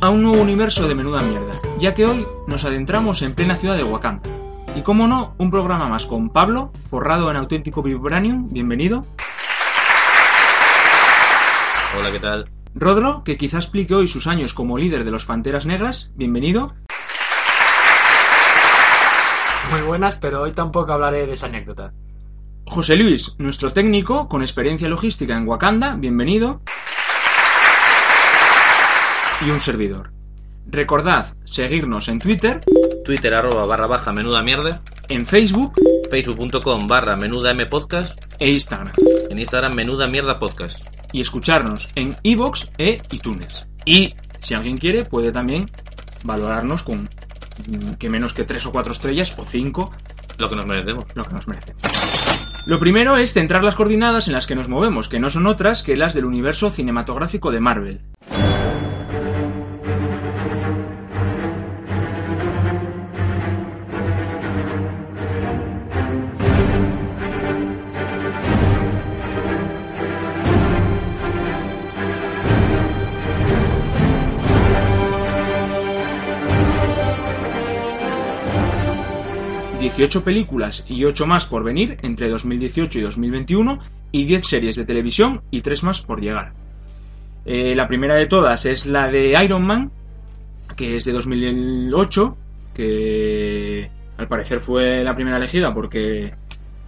a un nuevo universo de menuda mierda, ya que hoy nos adentramos en plena ciudad de Wakanda. Y como no, un programa más con Pablo, forrado en auténtico Vibranium, bienvenido. Hola, ¿qué tal? Rodro, que quizá explique hoy sus años como líder de los Panteras Negras, bienvenido. Muy buenas, pero hoy tampoco hablaré de esa anécdota. José Luis, nuestro técnico con experiencia logística en Wakanda, bienvenido. Y un servidor. Recordad seguirnos en Twitter, Twitter arroba barra baja menuda mierda, en Facebook facebook.com barra menuda m podcast, e Instagram. en Instagram menuda mierda podcast. Y escucharnos en iVoox e iTunes. Y si alguien quiere, puede también valorarnos con mm, que menos que 3 o 4 estrellas o 5 Lo que nos merecemos. lo que nos merece. Lo primero es centrar las coordenadas en las que nos movemos, que no son otras que las del universo cinematográfico de Marvel. ...18 películas y 8 más por venir entre 2018 y 2021 y 10 series de televisión y 3 más por llegar. Eh, la primera de todas es la de Iron Man, que es de 2008, que al parecer fue la primera elegida porque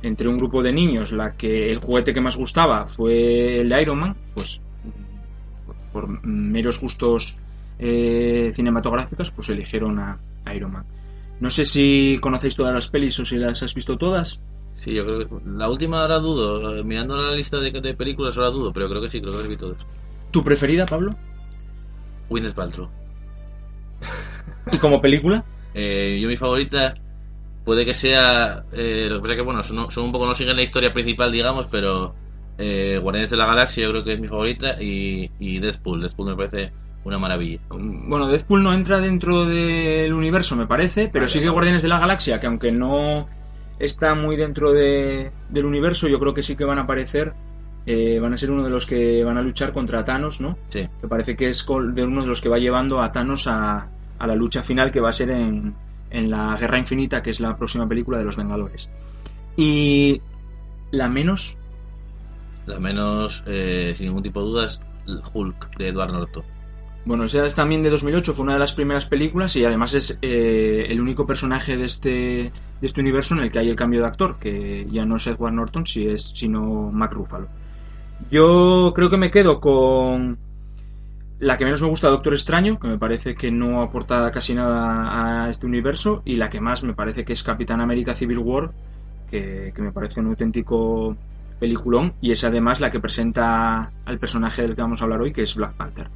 entre un grupo de niños la que el juguete que más gustaba fue el de Iron Man, pues por meros gustos eh, cinematográficos, pues eligieron a, Iron Man. No sé si conocéis todas las pelis o si las has visto todas. Sí, yo creo que la última ahora dudo. eh, Mirando la lista de, de películas ahora dudo, pero creo que sí, creo que las vi todas. ¿Tu preferida, Pablo? Gwyneth Paltrow. ¿Y como película? Eh, yo mi favorita puede que sea... eh, lo que pasa que, bueno, son, son un poco... No siguen la historia principal, digamos, pero... Eh, Guardianes de la Galaxia yo creo que es mi favorita y, y Deadpool. Deadpool me parece una maravilla. Bueno, Deadpool no entra dentro del universo, me parece, pero Vale, sí que vale. Guardianes de la Galaxia, que aunque no está muy dentro de- del universo, yo creo que sí que van a aparecer, eh, van a ser uno de los que van a luchar contra Thanos, ¿no? Sí. Que parece que es de uno de los que va llevando a Thanos a, a la lucha final que va a ser en, en la Guerra Infinita, que es la próxima película de los Vengadores. Y la menos La menos, eh, sin ningún tipo de dudas, Hulk de Edward Norton. Bueno, esa es también de 2008, fue una de las primeras películas y además es eh, el único personaje de este, de este universo en el que hay el cambio de actor, que ya no es Edward Norton, si es, sino Mark Ruffalo. Yo creo que me quedo con la que menos me gusta, Doctor Extraño, que me parece que no aporta casi nada a este universo, y la que más me parece que es Capitán América Civil War, que, que me parece un auténtico peliculón, y es además la que presenta al personaje del que vamos a hablar hoy, que es Black Panther.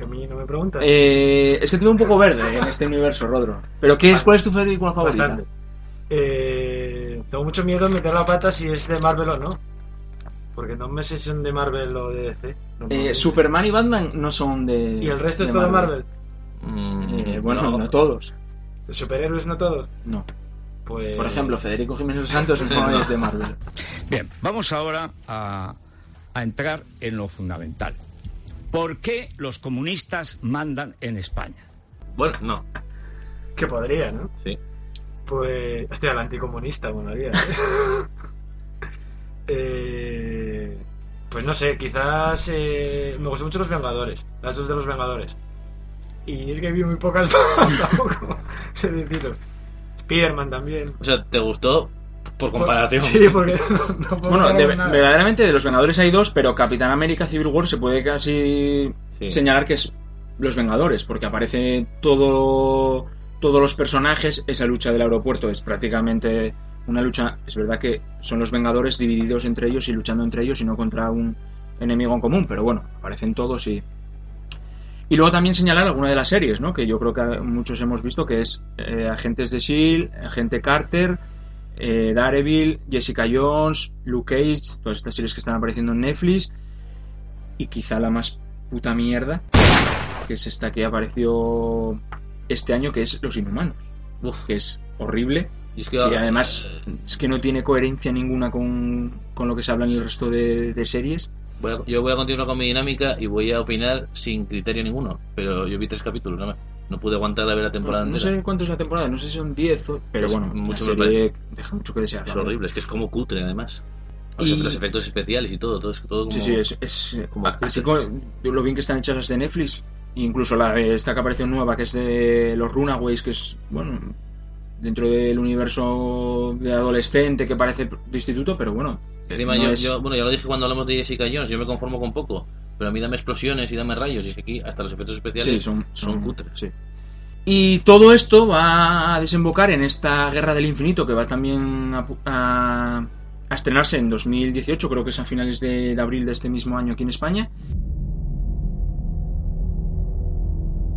Que a mí no me preguntas. Eh, es que te veo un poco verde en este universo, Rodro. ¿Pero qué es, cuál es tu película favorita? Bastante. Eh, tengo mucho miedo en meter la pata si es de Marvel o no. Porque no me sé si son de Marvel o de DC. No Eh. Superman y Batman no son de. ¿Y el resto es de todo de Marvel? Mm, Eh, bueno, no. todos. ¿De superhéroes no todos? No. Pues... Por ejemplo, Federico Jiménez Santos no. es de Marvel. Bien, vamos ahora a, a entrar en lo fundamental. ¿Por qué los comunistas mandan en España? Bueno, no. Que podría, ¿no? Sí. Pues... Hostia, el anticomunista, molaría. eh... Pues no sé, quizás... eh, Me gustan mucho los Vengadores. Las dos de los Vengadores. Y es que vi muy pocas tampoco. sé decirlo. Spiderman también. O sea, ¿te gustó por comparación? Sí, porque no, no puedo Bueno, de- verdaderamente de los Vengadores hay dos, pero Capitán América Civil War se puede casi Sí. señalar que es los Vengadores, porque aparece todo todos los personajes, esa lucha del aeropuerto es prácticamente una lucha, es verdad que son los Vengadores divididos entre ellos y luchando entre ellos y no contra un enemigo en común, pero bueno, aparecen todos y y luego también señalar alguna de las series, ¿no? Que yo creo que muchos hemos visto, que es eh, Agentes de S.H.I.E.L.D., Agente Carter, eh, Daredevil, Jessica Jones, Luke Cage, todas estas series que están apareciendo en Netflix. Y quizá la más puta mierda, que es esta que apareció este año, que es Los Inhumanos. Uf. Que es horrible. Y es que, Y además es que no tiene coherencia ninguna con, con lo que se habla en el resto de, de series. voy a- yo voy a continuar con mi dinámica y voy a opinar sin criterio ninguno. Pero yo vi tres capítulos, no, no pude aguantar a ver la temporada no sé cuánto es la temporada, no sé si son 10, o- pero bueno, mucho la me serie deja mucho que desear. Es la horrible, es que es como cutre además. O sea, Y- los efectos especiales y todo, todo es todo como... Sí, sí, es, es eh, Como- así como lo bien que están hechas las de Netflix, incluso la de esta que apareció nueva, que es de los Runaways, que es, bueno, dentro del universo de adolescente que parece de instituto, pero bueno. Encima no yo, es- yo- bueno, ya lo dije cuando hablamos de Jessica Jones, yo me conformo con poco. Pero a mí dame explosiones y dame rayos. Y es que aquí hasta los efectos especiales Sí, son, son, son cutres. sí. Y todo esto va a desembocar en esta Guerra del Infinito que va también a, a- a estrenarse en 2018, creo que es a finales de, de abril de este mismo año aquí en España.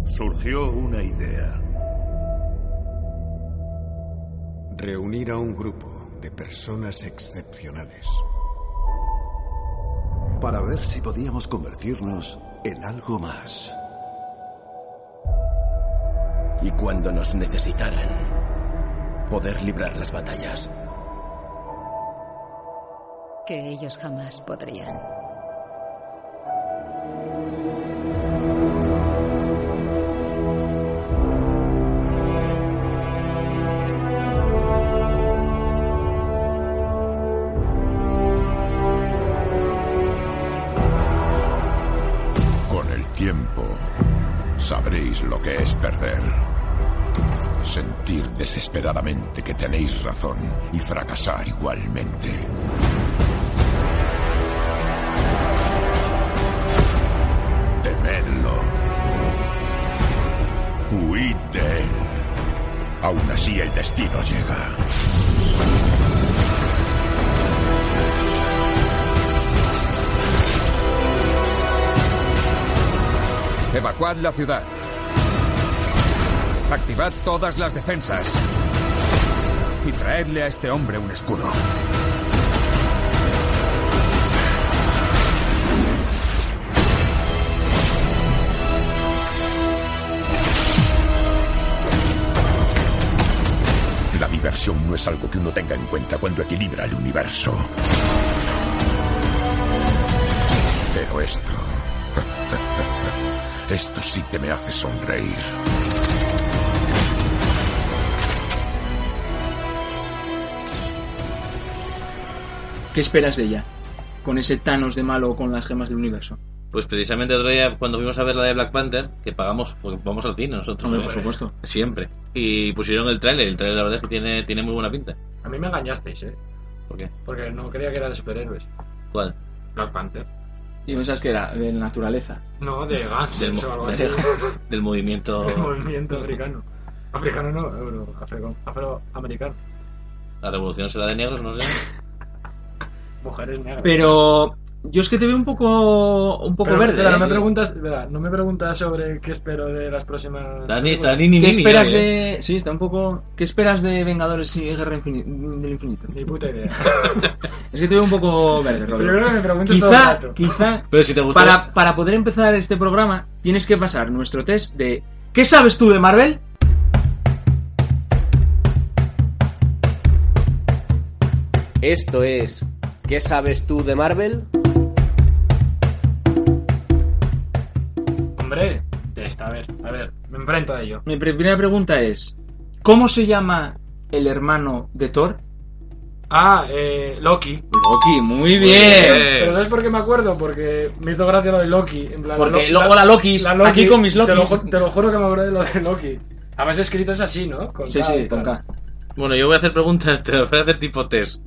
Surgió una idea. Reunir a un grupo de personas excepcionales. Para ver si podíamos convertirnos en algo más. Y cuando nos necesitaran, poder librar las batallas. Que ellos jamás podrían. Sabréis lo que es perder. Sentir desesperadamente que tenéis razón y fracasar igualmente. Temedlo. Huid de él. Aún así el destino llega. Evacuad la ciudad. Activad todas las defensas. Y traedle a este hombre un escudo. La diversión no es algo que uno tenga en cuenta cuando equilibra el universo. Pero esto... Esto sí que me hace sonreír. ¿Qué esperas de ella? Con ese Thanos de malo con las gemas del universo. Pues precisamente otro día, cuando fuimos a ver la de Black Panther, que pagamos, porque vamos al cine nosotros. Hombre, ¿eh? por supuesto. Siempre. Y pusieron el tráiler. El tráiler la verdad es que tiene, tiene muy buena pinta. A mí me engañasteis, ¿eh? ¿Por qué? Porque no creía que era de superhéroes. ¿Cuál? Black Panther. Y pensás que era de naturaleza. No, de gas, Del, o algo mo- así. del movimiento... El movimiento africano. Africano no, euro, afro- afroamericano. La revolución será de negros, no sé. Mujeres negras. Pero yo es que te veo un poco un poco Pero, verde. espera, ¿eh? no me preguntas, espera, no me preguntas sobre qué espero de las próximas. Dani, películas. Dani, ni, ¿Qué ni, esperas ni, ¿eh? de sí, está un poco ¿Qué esperas de Vengadores y Guerra del Infinito? Ni puta idea. Es que te veo un poco verde, Pero yo creo que me preguntes todo el Quizá, rato. quizá Pero si te gustó... para, para poder empezar este programa tienes que pasar nuestro test de ¿Qué sabes tú de Marvel? Esto es ¿Qué sabes tú de Marvel? Hombre, esta, a ver, a ver, me enfrento a ello. Mi primera pregunta es ¿Cómo se llama el hermano de Thor? Ah, eh, Loki. Loki, muy bien. Pero ¿sabes por qué me acuerdo? Porque me hizo gracia lo de Loki. En plan, Porque la, lo- hola, Lokis, aquí con mis Te lo, Lokis. te lo juro que me acuerdo de lo de Loki. Además escrito es así, ¿no? Con Sí, K sí, con. K. Bueno, yo voy a hacer preguntas, te las voy a hacer tipo test.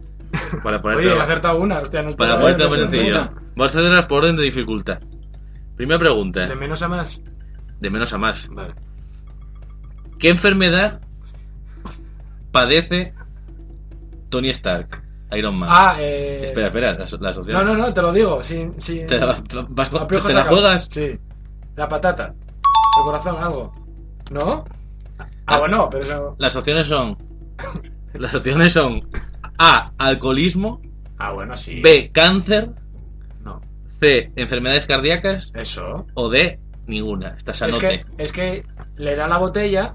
Para ponerte, Oye, he acertado una, hostia, no para ponerte más sencillo. una. Vamos a hacerlas por orden de dificultad. Primera pregunta, De menos a más. de menos a más. Vale. ¿Qué enfermedad padece Tony Stark? Iron Man. Ah, eh. Espera, espera, las, las opciones. No, no, no, te lo digo. Sin, sin... ¿Te la, vas con- a pie ¿te la juegas? Sí. La patata. El corazón, algo. ¿No? Ah, bueno, pero eso. Las opciones son. Las opciones son A. Alcoholismo. Ah, bueno, sí. B. Cáncer. C. Enfermedades cardíacas. Eso. O D. Ninguna. Está Es sanote. que, es que le da la botella,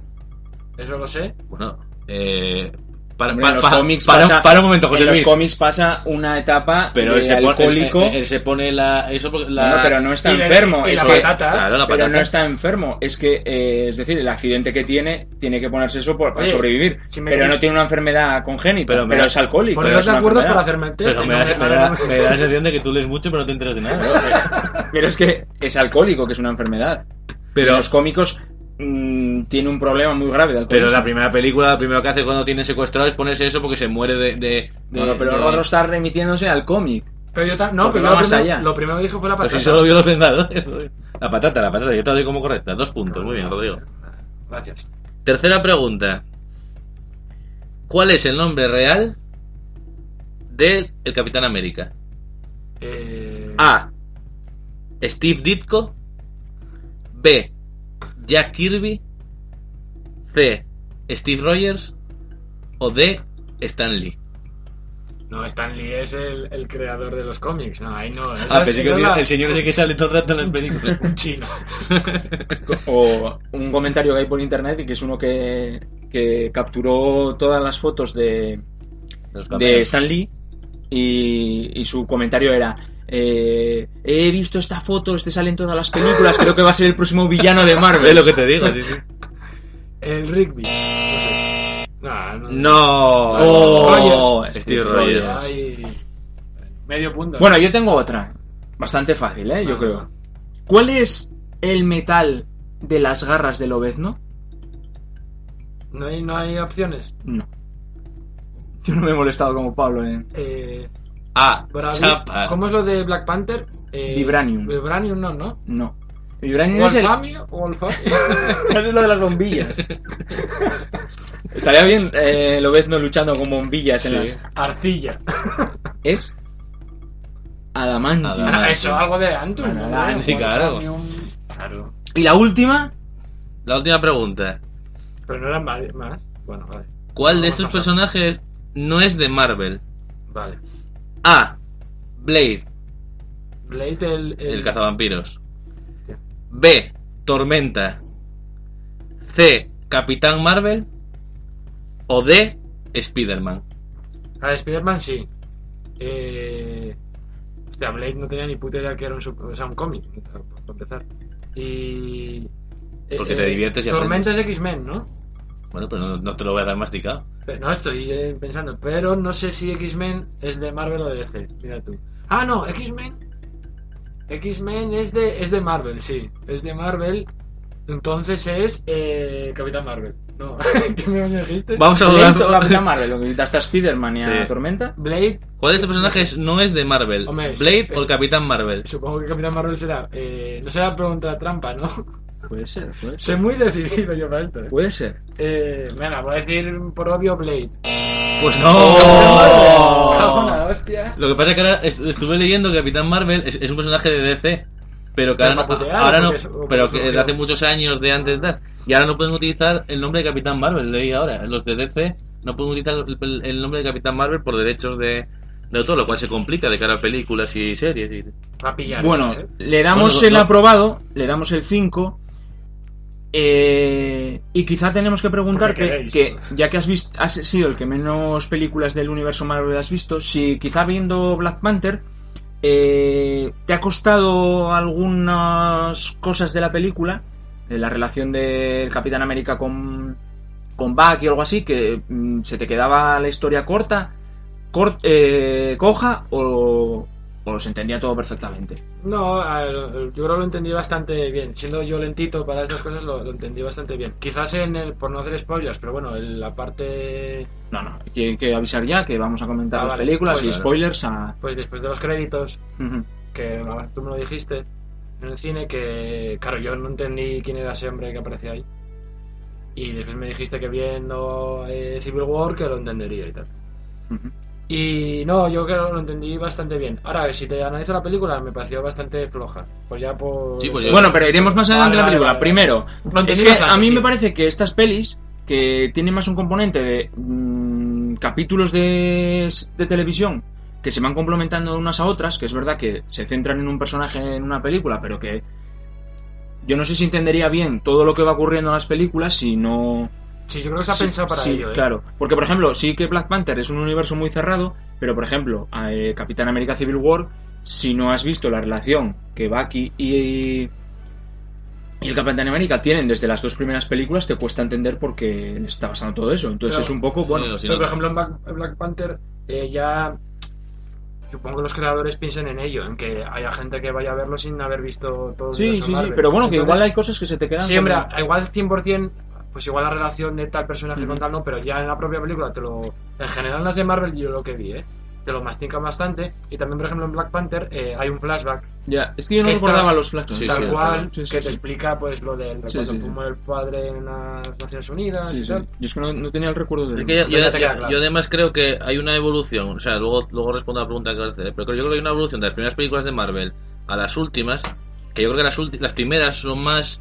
eso lo sé. Bueno, eh. Para, en los para- cómics para- pasa- para un momento, José en Luis. los cómics pasa una etapa pero de él se pone, alcohólico. él- él se pone la. Eso porque la. Bueno, pero no está y enfermo. y es la que, patata. Claro, la pero no está enfermo. Es que, eh, es decir, el accidente que tiene, tiene que ponerse eso por- para Oye, sobrevivir. si pero no tiene una enfermedad congénita. Pero Pero, me- es alcohólico. De una acuerdo enfermedad. para hacerme el test. Pero y me no da, me, da, me da la sensación de que tú lees mucho pero no te enteras de nada. Pero es que es alcohólico, que es una enfermedad. Pero los cómicos mm, tiene un problema muy grave de Pero la primera película, lo primero que hace cuando tiene secuestrado es ponerse eso porque se muere de. de, de- Bueno, pero otro está remitiéndose al cómic. Pero yo no, pero lo más primero, allá. lo primero que dije fue la patata. si solo vio los Vengadores. La patata, la patata. Yo te la doy como correcta. Dos puntos. Muy bien, Rodrigo. Gracias. Tercera pregunta. ¿Cuál es el nombre real del el Capitán América? Eh, A. Steve Ditko. B. Jack Kirby. C. Steve Rogers. O D. Stan Lee. No, Stan Lee es el, el creador de los cómics. No, ahí no. Ah, pensé que la- el señor ese que sale todo el rato en las películas. Un chino. O un comentario que hay por internet y que es uno que, que capturó todas las fotos de, de. Stan Lee y, y su comentario era eh, he visto esta foto, este sale en todas las películas, creo que va a ser el próximo villano de Marvel. Es lo que te digo, sí, sí. El Rigby. No sé. No, no. Oh, Rogers. Steve Rogers. Ay, medio punto. Bueno, yo tengo otra, bastante fácil, ¿eh? yo Ah. creo. ¿Cuál es el metal de las garras del Obezno? ¿No hay, no hay opciones. No. Yo no me he molestado como Pablo en... Eh, A. Bravi- Chapa. ¿Cómo es lo de Black Panther? Eh, Vibranium. Vibranium no, ¿no? No. Vibranium es el... Es lo de las bombillas. Estaría bien eh, Obezno luchando con bombillas en Sí. las... Arcilla. Es... Adamantium. Adamantium. Ah, Eso, algo de Antum. Bueno, ¿no? Antum, sí, claro. Y la última... La última pregunta. Pero no eran más. más. Bueno, vale. ¿Cuál de estos personajes no es de Marvel? Vale. A. Blade, Blade, el. el cazavampiros. B. Tormenta. C. Capitán Marvel. O D. Spider-Man. A Spider-Man sí. Eh. Hostia, Blade no tenía ni puta idea que era un, o sea, un cómic, para empezar. Y. eh, Porque te diviertes y Tormenta es aprendes. X-Men, ¿no? Bueno, pero no, no te lo voy a dar masticado. Pero no, estoy eh, pensando. Pero no sé si X-Men es de Marvel o de DC. Mira tú. Ah, no, X-Men. X-Men es de, es de Marvel, sí. Es de Marvel. Entonces es eh, Capitán Marvel. No, ¿qué me dijiste? Vamos a o Capitán Marvel, lo que quitaste a Spider-Man y a Sí. Tormenta. Blade. ¿Cuál de estos personajes no es de Marvel? Hombre, ¿Blade o el Capitán Marvel? Supongo que Capitán Marvel será. Eh, no será pregunta trampa, ¿no? Puede ser, puede Soy muy decidido yo para esto. ¿eh? Puede ser. Eh, venga, voy a decir por obvio Blade. Pues no. la hostia. Lo que pasa es que ahora est- estuve leyendo que Capitán Marvel es, es un personaje de DC, pero que ahora no, putear, ahora no es- pero que de hace muchos años de antes de y ahora no pueden utilizar el nombre de Capitán Marvel, leí ahora, los de DC no pueden utilizar el, el- el nombre de Capitán Marvel por derechos de, de autor, lo cual se complica de cara a películas y series. Y... A pillar. Bueno, ¿eh? le damos Bueno, el no- aprobado, le damos el 5. Eh, y quizá tenemos que preguntar Porque que, ya que has visto, has sido el que menos películas del universo Marvel has visto, si quizá viendo Black Panther eh, te ha costado algunas cosas de la película, de la relación del Capitán América con, con Bucky o algo así, que mm, se te quedaba la historia corta, cort- eh, coja o, o se entendía todo perfectamente. No, yo creo que lo entendí bastante bien. Siendo yo lentito para estas cosas, lo, lo entendí bastante bien. Quizás en el, por no hacer spoilers, pero bueno, en la parte. No, no, hay que, hay que avisar ya que vamos a comentar Ah, las vale, películas pues, y spoilers a... Pues después de los créditos, que ah, tú me lo dijiste en el cine, que claro, yo no entendí quién era ese hombre que aparecía ahí. Y después me dijiste que viendo eh, Civil War que lo entendería y tal. Y no, yo creo que lo entendí bastante bien. Ahora, si te analizo la película, me pareció bastante floja. Pues ya por. Sí, pues yo- Bueno, pero iremos más adelante en la película. vale, vale. Primero, es que bastante, a mí sí. me parece que estas pelis, que tienen más un componente de mm, capítulos de, de televisión que se van complementando unas a otras, que es verdad que se centran en un personaje en una película, pero que yo no sé si entendería bien todo lo que va ocurriendo en las películas si no... Sí, yo creo que está Sí, pensado para sí, ello, ¿eh? Claro, porque por ejemplo, sí que Black Panther es un universo muy cerrado, pero por ejemplo, eh, Capitán América Civil War, si no has visto la relación que Bucky y, y el Capitán América tienen desde las dos primeras películas, te cuesta entender por qué les está pasando todo eso. Entonces Pero- es un poco, bueno, Pero, por ejemplo, en Black, Panther eh, ya supongo que los creadores piensen en ello, en que haya gente que vaya a verlo sin haber visto todo sí, sí, sí, pero bueno, que Entonces, igual hay cosas que se te quedan Sí, hombre, como- igual 100%, pues igual la relación de tal personaje con tal no, pero ya en la propia película te lo... En general las de Marvel yo lo que vi, ¿eh? Te lo mastican bastante. Y también, por ejemplo, en Black Panther eh, hay un flashback. Ya, es que yo no que está- recordaba los flashbacks. Sí, tal sí, cual, sí, sí, que sí. te explica pues lo del Sí, cuando sí, tú sí. muere el padre en las Naciones Unidas Sí, y sí. tal. Yo es que no, no tenía el recuerdo de Es que yo, Ya yo- te queda yo- claro. yo además creo que hay una evolución, o sea, luego, luego respondo a la pregunta que vas a hacer, pero yo creo que hay una evolución de las primeras películas de Marvel a las últimas, que yo creo que las, ulti- las primeras son más,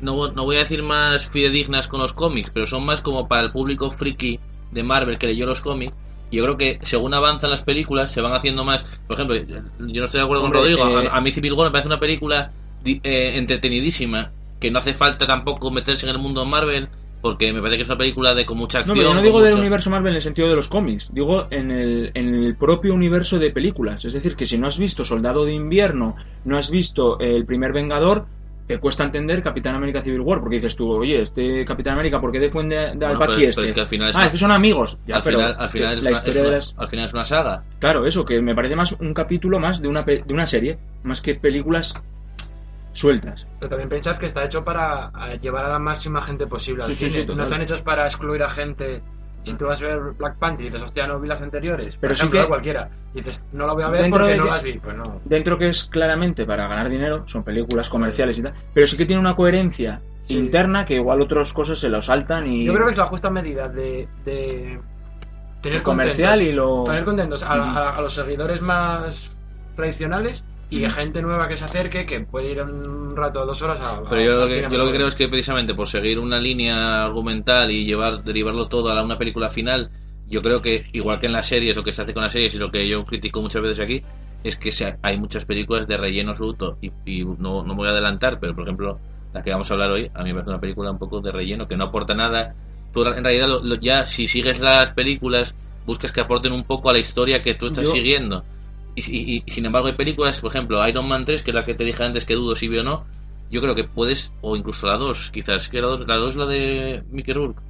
no, no voy a decir más fidedignas con los cómics, pero son más como para el público friki de Marvel que leyó los cómics. Y yo creo que según avanzan las películas se van haciendo más. Por ejemplo, yo no estoy de acuerdo Hombre, con Rodrigo. eh, a, a mí Civil War me parece una película eh, entretenidísima. Que no hace falta tampoco meterse en el mundo Marvel. Porque me parece que es una película de con mucha No, acción. pero no con digo del universo Marvel en el sentido de los cómics, digo en el, en el propio universo de películas. Es decir, que si no has visto Soldado de Invierno, no has visto El primer Vengador, te cuesta entender Capitán América Civil War, porque dices tú, oye, este Capitán América, ¿por qué defiende al Bueno, este? es que al final es ah, una- es que son amigos. Ya, al, pero final, al, final es la una, historia es de una- las... al final es una saga. Claro, eso, que me parece más un capítulo más de una, pe- de una serie, más que películas sueltas. Pero también pensad que está hecho para eh, llevar a la máxima gente posible al Sí, sí, cine. sí, total. no están hechos para excluir a gente. Si tú vas a ver Black Panther y dices, hostia, no vi las anteriores, por Pero sí ejemplo, que- cualquiera, y dices, no la voy a ver Dentro porque de no que- las vi. Pues no. Dentro que es claramente para ganar dinero, son películas comerciales y tal, pero sí que tiene una coherencia Sí. interna que igual otras cosas se lo saltan y... Yo creo que es la justa medida de, de tener comercial contentos, y lo- tener contentos a, a- a los seguidores más tradicionales y a Ujú. gente nueva que se acerque que puede ir un rato, dos horas a. Pero yo lo, que, yo lo que creo es que precisamente por seguir una línea argumental y llevar derivarlo todo a la- una película final, yo creo que igual que en las series, lo que se hace con las series y lo que yo critico muchas veces aquí, es que se- hay muchas películas de relleno absoluto y, y no, no me voy a adelantar, pero por ejemplo, la que vamos a hablar hoy, a mí me parece una película un poco de relleno que no aporta nada. Tú en realidad lo- lo- ya si sigues las películas, buscas que aporten un poco a la historia que tú estás Yo- siguiendo. Y, y- y, sin embargo hay películas, por ejemplo, Iron Man 3, que es la que te dije antes que dudo si vi o no, yo creo que puedes, o incluso la 2, quizás, que la 2 la, 2 es la de Mickey Rourke.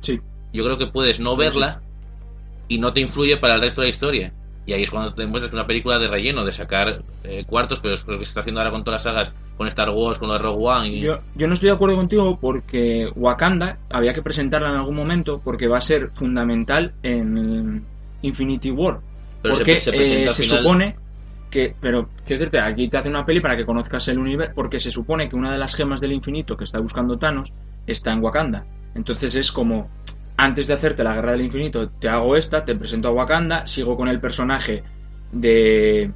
Sí. Yo creo que puedes no verla y no te influye para el resto de la historia. Y ahí es cuando te muestras que una película de relleno, de sacar eh, cuartos, pero es lo que se está haciendo ahora con todas las sagas, con Star Wars, con de Rogue One. Y... Yo, yo no estoy de acuerdo contigo porque Wakanda había que presentarla en algún momento porque va a ser fundamental en Infinity War. Pero porque se eh, al se final- supone que, pero quiero decirte, aquí te hace una peli para que conozcas el universo, porque se supone que una de las gemas del infinito que está buscando Thanos está en Wakanda. Entonces es como, antes de hacerte la guerra del infinito, te hago esta, te presento a Wakanda, sigo con el personaje de,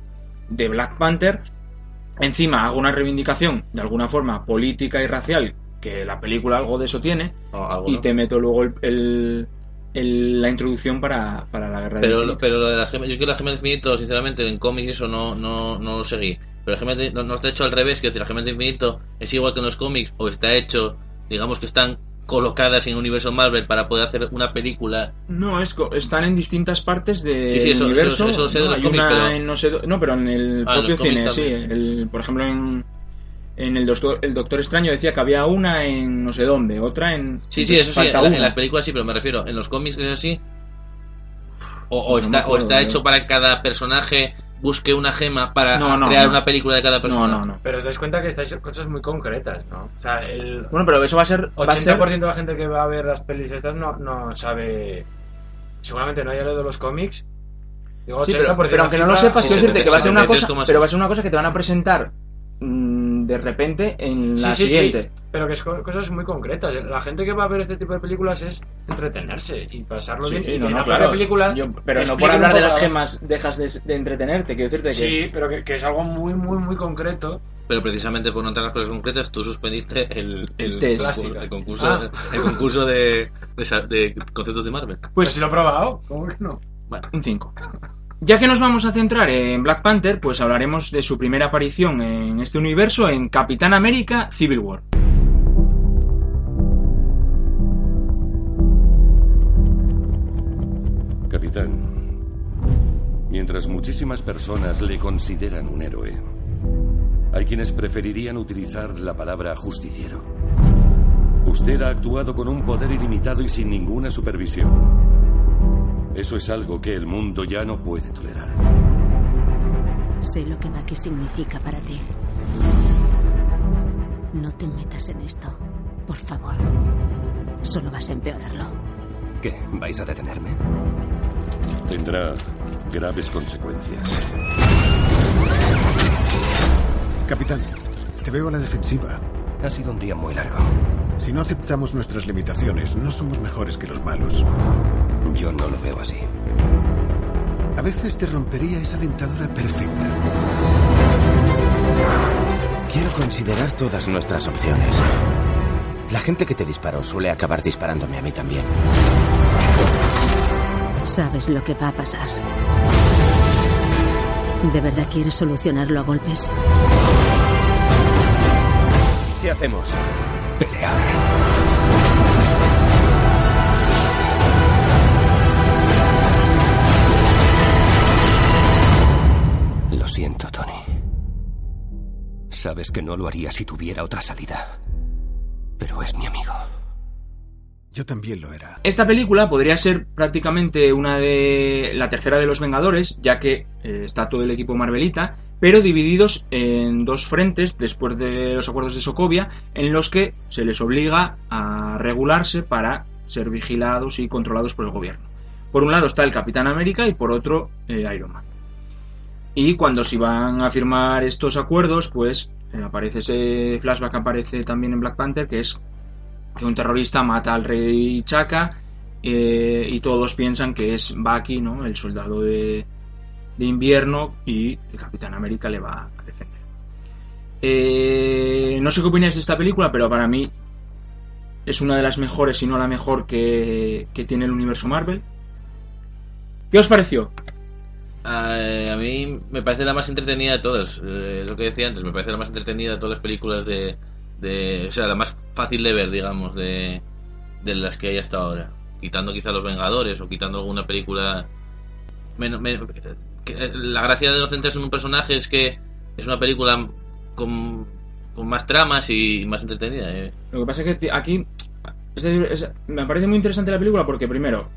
de Black Panther, encima hago una reivindicación de alguna forma política y racial, que la película algo de eso tiene, algo, y ¿no? te meto luego el, el- el- la introducción para, para la guerra Pero, infinito. pero lo de las gemas, yo que las gemas de infinito, sinceramente, en cómics eso no, no, no lo seguí. Pero las gemas de- no, no está hecho al revés, que las gemas de infinito es igual que en los cómics, o está hecho, digamos que están colocadas en el universo Marvel para poder hacer una película. No, es, están en distintas partes del Sí, sí, eso- universo. eso- eso sé de ¿no? los cómics, pero- en no sé no, pero en el Ah, propio cine, sí. El, por ejemplo, en, en el doctor, el Doctor Extraño decía que había una en no sé dónde, otra en. Sí, sí, eso sí, en, en las películas sí, pero me refiero, en los cómics es así. O, o No está, o acuerdo, está yo. hecho para que cada personaje busque una gema para No, no, crear no. una película de cada persona. No, no, no. Pero os dais cuenta que estáis cosas muy concretas, ¿no? O sea, el Bueno, pero eso va a ser. Va a ser 80% de la gente que va a ver las pelis estas no, no sabe. Seguramente no haya leído los cómics. Digo, Sí, 80%, pero, pero aunque no lo sepas, quiero decirte que va a ser una cosa, 73,6. pero va a ser una cosa que te van a presentar mm, de repente en la Sí, sí, siguiente. sí, pero que es co- cosas muy concretas. La gente que va a ver este tipo de películas es entretenerse y pasarlo Sí, bien. Y no, en no, la claro. película. Yo- pero no por hablar de las la- gemas dejas de, de entretenerte, quiero decirte que. Sí, pero que, que es algo muy, muy, muy concreto. Pero precisamente por no entrar en las cosas concretas, tú suspendiste el, El concurso, el concurso, Ah. el concurso de, de, conceptos de Marvel. Pues Pues si lo he probado, ¿cómo que no? Bueno, un 5. Ya que nos vamos a centrar en Black Panther, pues hablaremos de su primera aparición en este universo en Capitán América Civil War. Capitán, mientras muchísimas personas le consideran un héroe, hay quienes preferirían utilizar la palabra justiciero. Usted ha actuado con un poder ilimitado y sin ninguna supervisión. Eso es algo que el mundo ya no puede tolerar. Sé lo que Bucky significa para ti. No te metas en esto, por favor. Solo vas a empeorarlo. ¿Qué? ¿Vais a detenerme? Tendrá graves consecuencias. Capitán, te veo a la defensiva. Ha sido un día muy largo. Si no aceptamos nuestras limitaciones, no somos mejores que los malos. Yo no lo veo así. A veces te rompería esa dentadura perfecta. Quiero considerar todas nuestras opciones. La gente que te disparó suele acabar disparándome a mí también. Sabes lo que va a pasar. ¿De verdad quieres solucionarlo a golpes? ¿Qué hacemos? Pelear. Siento, Tony. Sabes que no lo haría si tuviera otra salida. Pero es mi amigo. Yo también lo era. Esta película podría ser prácticamente una de la tercera de los Vengadores, ya que eh, está todo el equipo Marvelita, pero divididos en dos frentes después de los acuerdos de Sokovia, en los que se les obliga a regularse para ser vigilados y controlados por el gobierno. Por un lado está el Capitán América y por otro eh, Iron Man. Y cuando se van a firmar estos acuerdos, pues eh, aparece ese flashback aparece también en Black Panther, que es que un terrorista mata al rey Chaka eh, y todos piensan que es Bucky, ¿no? El soldado de, invierno y el Capitán América le va a defender. Eh, no sé qué opináis de esta película, pero para mí es una de las mejores, si no la mejor que, que tiene el universo Marvel. ¿Qué os pareció? Eh, a mí me parece la más entretenida de todas. Eh, lo que decía antes, me parece la más entretenida de todas las películas de, de, o sea, la más fácil de ver, digamos, de, de las que hay hasta ahora. Quitando quizá Los Vengadores o quitando alguna película. Menos, eh, la gracia de los centros en un personaje es que es una película con, con más tramas y más entretenida. eh. Lo que pasa es que aquí me parece muy interesante la película porque primero,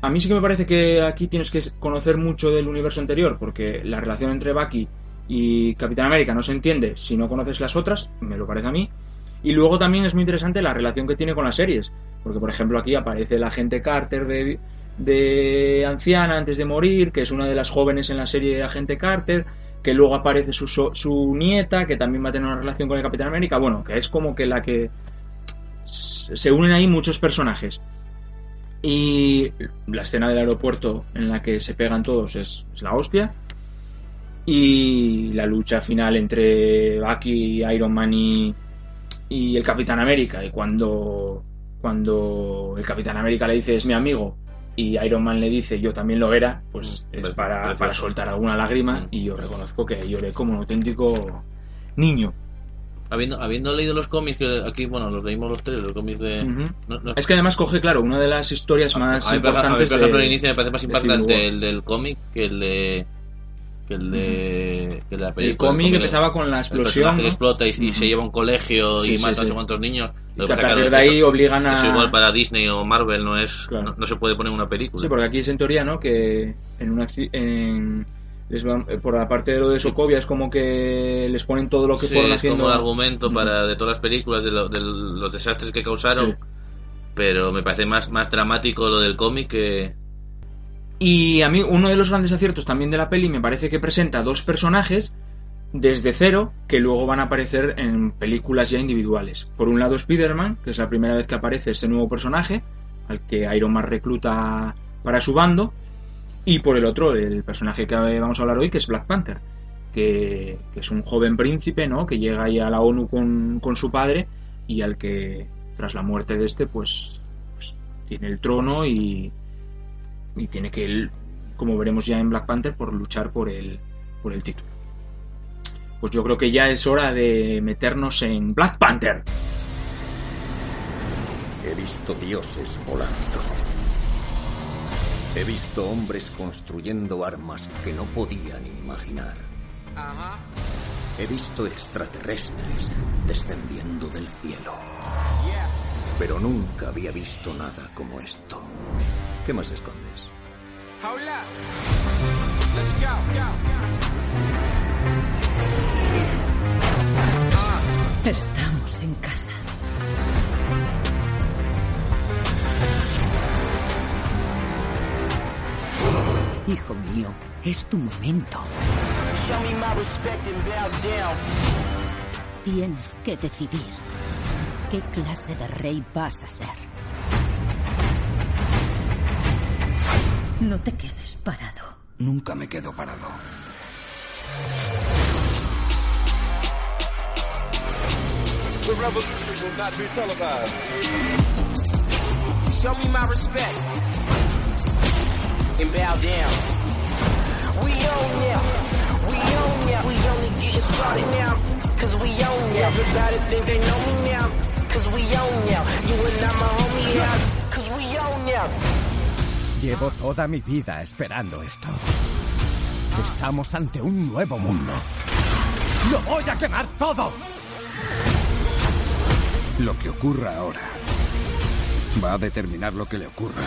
a mí sí que me parece que aquí tienes que conocer mucho del universo anterior porque la relación entre Bucky y Capitán América no se entiende si no conoces las otras, me lo parece a mí. Y luego también es muy interesante la relación que tiene con las series, porque por ejemplo aquí aparece la agente Carter de, de anciana antes de morir, que es una de las jóvenes en la serie Agente Carter, que luego aparece su, su nieta, que también va a tener una relación con el Capitán América, bueno, que es como que la que se unen ahí muchos personajes. Y la escena del aeropuerto en la que se pegan todos es, es la hostia. Y la lucha final entre Bucky, Iron Man y, y el Capitán América. Y cuando, cuando el Capitán América le dice es mi amigo y Iron Man le dice yo también lo era, pues es Parece- para, para soltar alguna lágrima. Y yo reconozco que lloré como un auténtico niño. Habiendo, habiendo leído los cómics, que aquí, bueno, los leímos los tres, los cómics de. Ujú. no- no- Es que además coge, claro, una de las historias más A importantes a mí, por ejemplo, de- el inicio me parece más de impactante el del cómic que el de. que el de. que la película. El cómic El empezaba con la El explosión, personaje ¿no? que explota y, y Ujú. se lleva a un colegio Sí, y sí, mata a no sí. sé cuántos niños. Y Lo que a partir de ahí eso- obligan a- Eso igual para Disney o Marvel no es. No, no se puede poner una película. Sí, porque aquí es en teoría, ¿no? Que en una en, les van- eh, por la parte de lo de Sokovia es como que les ponen todo lo que Sí, fueron es haciendo. como argumento Mm. para de todas las películas de, lo- de los desastres que causaron. Sí. Pero me parece más, más dramático lo del cómic que. Y a mí uno de los grandes aciertos también de la peli me parece que presenta dos personajes desde cero que luego van a aparecer en películas ya individuales. Por un lado Spider-Man, que es la primera vez que aparece este nuevo personaje, al que Iron Man recluta para su bando, y por el otro el personaje que vamos a hablar hoy, que es Black Panther, que, es un joven príncipe, ¿no? Que llega ahí a la ONU con, con su padre y al que tras la muerte de este, pues, pues tiene el trono y, y tiene que él, como veremos ya en Black Panther, por luchar por el, por el título. Pues yo creo que ya es hora de meternos en Black Panther. He visto dioses volando. He visto hombres construyendo armas que no podía ni imaginar. He visto extraterrestres descendiendo del cielo. Pero nunca había visto nada como esto. ¿Qué más escondes? Estamos en casa. Hijo mío, es tu momento. Tienes que decidir qué clase de rey vas a ser. No te quedes parado. Nunca me quedo parado. The revolution will not be televised. Show me my respect and bow down. We own now. We own now. We only getting started now. Cause we own now. Everybody think they know me now. Cause we own now. You and I'm a homie now. Cause we own now. Llevo toda mi vida esperando esto. Estamos ante un nuevo mundo. ¡Lo voy a quemar todo! Lo que ocurra ahora va a determinar lo que le ocurra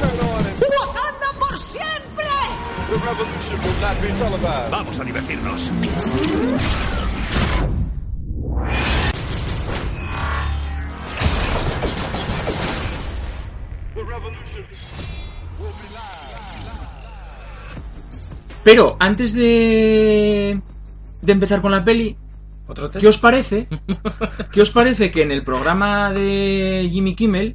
turn on, and. ¡Wakanda por siempre! The revolution will not be televised. Vamos a divertirnos. Pero antes de, de empezar con la peli. ¿qué os parece? ¿Qué os parece que en el programa de Jimmy Kimmel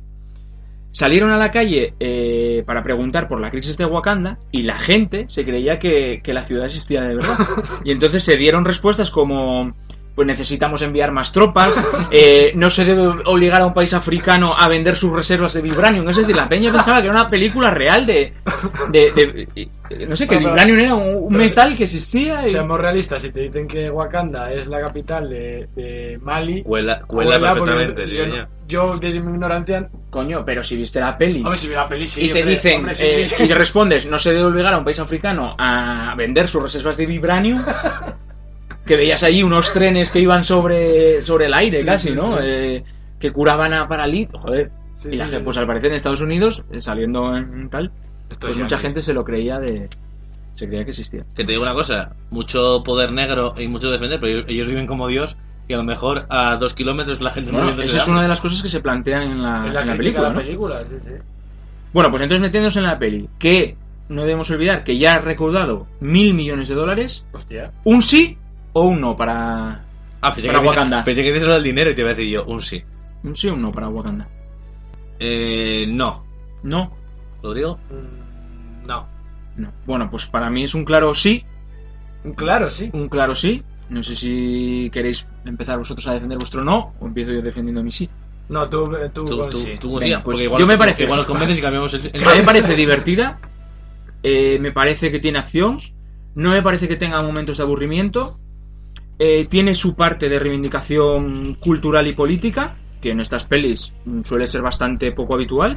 salieron a la calle eh, para preguntar por la crisis de Wakanda y la gente se creía que, que la ciudad existía de verdad? Y entonces se dieron respuestas como pues necesitamos enviar más tropas, eh, no se debe obligar a un país africano a vender sus reservas de vibranium. Es decir, la peña pensaba que era una película real de... de- de- no sé, que el vibranium era un, un metal que existía. Y... Seamos realistas, si te dicen que Wakanda es la capital de, de Mali. Cuela, cuela porque perfectamente, sí, yo, señor. yo, desde mi ignorancia. Coño, pero si viste la peli. Hombre, si vi la peli, sí. y te hombre, dicen, hombre, sí, eh, sí, sí. y te respondes, no se debe obligar a un país africano a vender sus reservas de vibranium, que veías ahí unos trenes que iban sobre, sobre el aire Sí, casi, sí, ¿no? sí. Eh, que curaban a paralíticos, joder. Sí, y la sí, gente, sí. pues al parecer en Estados Unidos, eh, saliendo en tal, pues es mucha gente se lo creía de... Se creía que existía. Que te digo una cosa, mucho poder negro y mucho defender, pero ellos, ellos viven como Dios y a lo mejor a dos kilómetros la gente no Bueno, viviendo esa es una de las cosas que se plantean en la, Es la, en la película, de ¿no? la película, sí, sí. Bueno, pues entonces metiéndonos en la peli, que no debemos olvidar que ya ha recaudado mil millones de dólares, Hostia. un sí o un no para, Ah, pensé para que, Wakanda. Pensé que dices lo del dinero y te iba a decir yo, un sí. Un sí o un no para Wakanda. Eh, no. No, ¿Rodrigo? Mm, No. no. Bueno, pues para mí es un claro sí, Claro, sí. un claro sí. No sé si queréis empezar vosotros a defender vuestro no o empiezo yo defendiendo mi sí. No, tú, eh, tú, Tú, tú, sí. tú, Venga, sí, pues igual yo me parece- Igual nos convences y cambiamos el... el- A mí me parece divertida, eh, me parece que tiene acción, no me parece que tenga momentos de aburrimiento, eh, tiene su parte de reivindicación cultural y política, que en estas pelis mm, suele ser bastante poco habitual,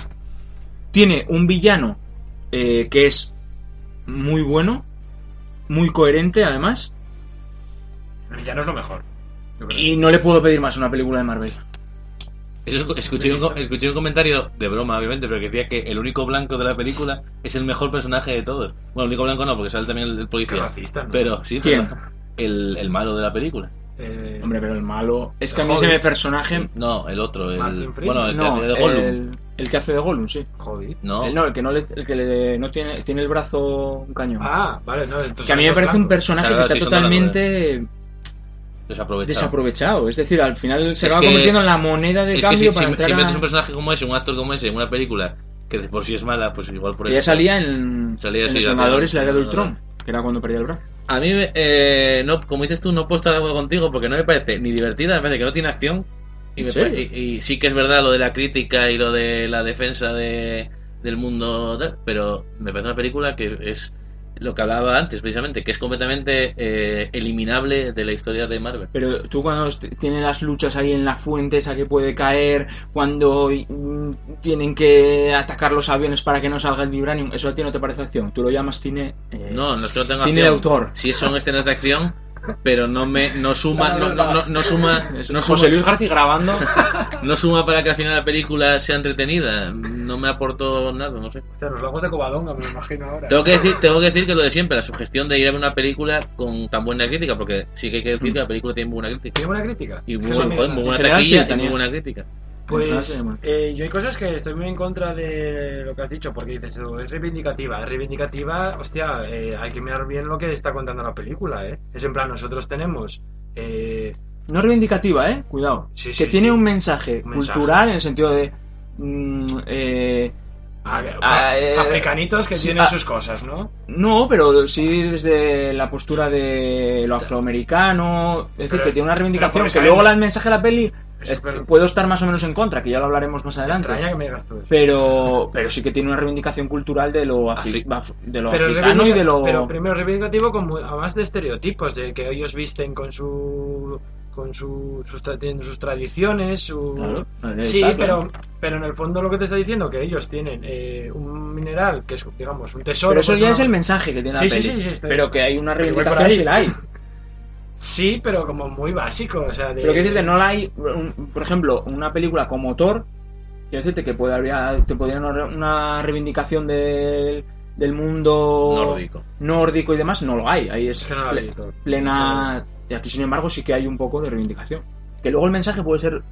tiene un villano eh, que es muy bueno, muy coherente además, El villano es lo mejor. y no le puedo pedir más a una película de Marvel. Eso es- escuché, un, escuché un comentario de broma, obviamente, pero que decía que el único blanco de la película es el mejor personaje de todos. Bueno, el único blanco no, porque sale también el, el policía. racista, ¿no? Pero sí, ¿Quién? pero el, el malo de la película. Eh, Hombre, pero el malo... Es que a mí ese personaje... No, el otro, el, bueno, el No, que hace de Gollum. el, el que hace de Gollum, sí. Joder. No, El, no, el que no, le, el que le- no tiene, tiene el brazo un cañón. Ah, vale, no, entonces. que a mí me parece un personaje Claro, que está sí, totalmente desaprovechado. desaprovechado. Es decir, al final se Es va que- convirtiendo en la moneda de Es que cambio si, para si- entrar si a- metes un personaje como ese, un actor como ese, en una película que de por sí es mala, pues igual por Ella eso. salía en, Salía en así, Los la- Vengadores, la era de la- Ultron, que era cuando perdía el brazo. A mí, eh, no, como dices tú, no puedo estar de acuerdo contigo porque no me parece ni divertida, me parece que no tiene acción. Y, ¿En me serio? pare- y- y sí que es verdad lo de la crítica y lo de la defensa de, del mundo, pero me parece una película que es lo que hablaba antes, precisamente, que es completamente eh, eliminable de la historia de Marvel. Pero tú cuando tienen las luchas ahí en la fuente esa que puede caer, cuando mm, tienen que atacar los aviones para que no salga el vibranium, eso a ti no te parece acción. Tú lo llamas cine... eh, No, no es que no tenga Cine de acción. autor. Sí son escenas de acción, pero no me no suma no, no, no, no suma no suma- José Luis García grabando. no suma para que al final la película sea entretenida. No me aportó nada, no sé. Los lagos de Covadonga, me lo imagino ahora. Tengo que decir, tengo que decir que lo de siempre, la sugestión de ir a ver una película con tan buena crítica, porque sí que hay que decir que la película tiene muy buena crítica. ¿Tiene buena crítica? Y muy, buena taquilla sí, y muy buena crítica. Pues eh, yo hay cosas que estoy muy en contra de lo que has dicho, porque dices, tú, es reivindicativa, es reivindicativa, hostia, eh, hay que mirar bien lo que está contando la película, ¿eh? Es en plan, nosotros tenemos... Eh, No reivindicativa, ¿eh? Cuidado. Sí, que sí, tiene sí. un mensaje Un mensaje. cultural en el sentido de... mm, eh, eh, africanitos que sí, tienen sus cosas, ¿no? No, pero sí desde la postura de lo afroamericano, es decir, que tiene una reivindicación, que luego el mensaje de la peli es- puedo estar más o menos en contra, que ya lo hablaremos más adelante. Extraña que me digas tú eso. Pero, pero sí que tiene una reivindicación cultural de lo, afri- Afri- af- de lo Pero, africano y de lo... pero primero reivindicativo como además de estereotipos, de que ellos visten con su con su, sus, sus tradiciones, su... Claro, sí, pero pero en el fondo lo que te está diciendo que ellos tienen eh, un mineral que es digamos un tesoro. Pero eso pues ya una- es el mensaje que tiene Sí, la peli. sí, sí, estoy- pero que hay una reivindicación sí la hay. Sí, pero como muy básico, o sea, de... Pero quiero decirte, no la hay, un- por ejemplo, una película como Thor, quiero decirte que puede haber, te podría una, una reivindicación del, del mundo Nórdico. nórdico y demás, no lo hay. Ahí es no plena. Y aquí, sin embargo, sí que hay un poco de reivindicación. Que luego el mensaje puede ser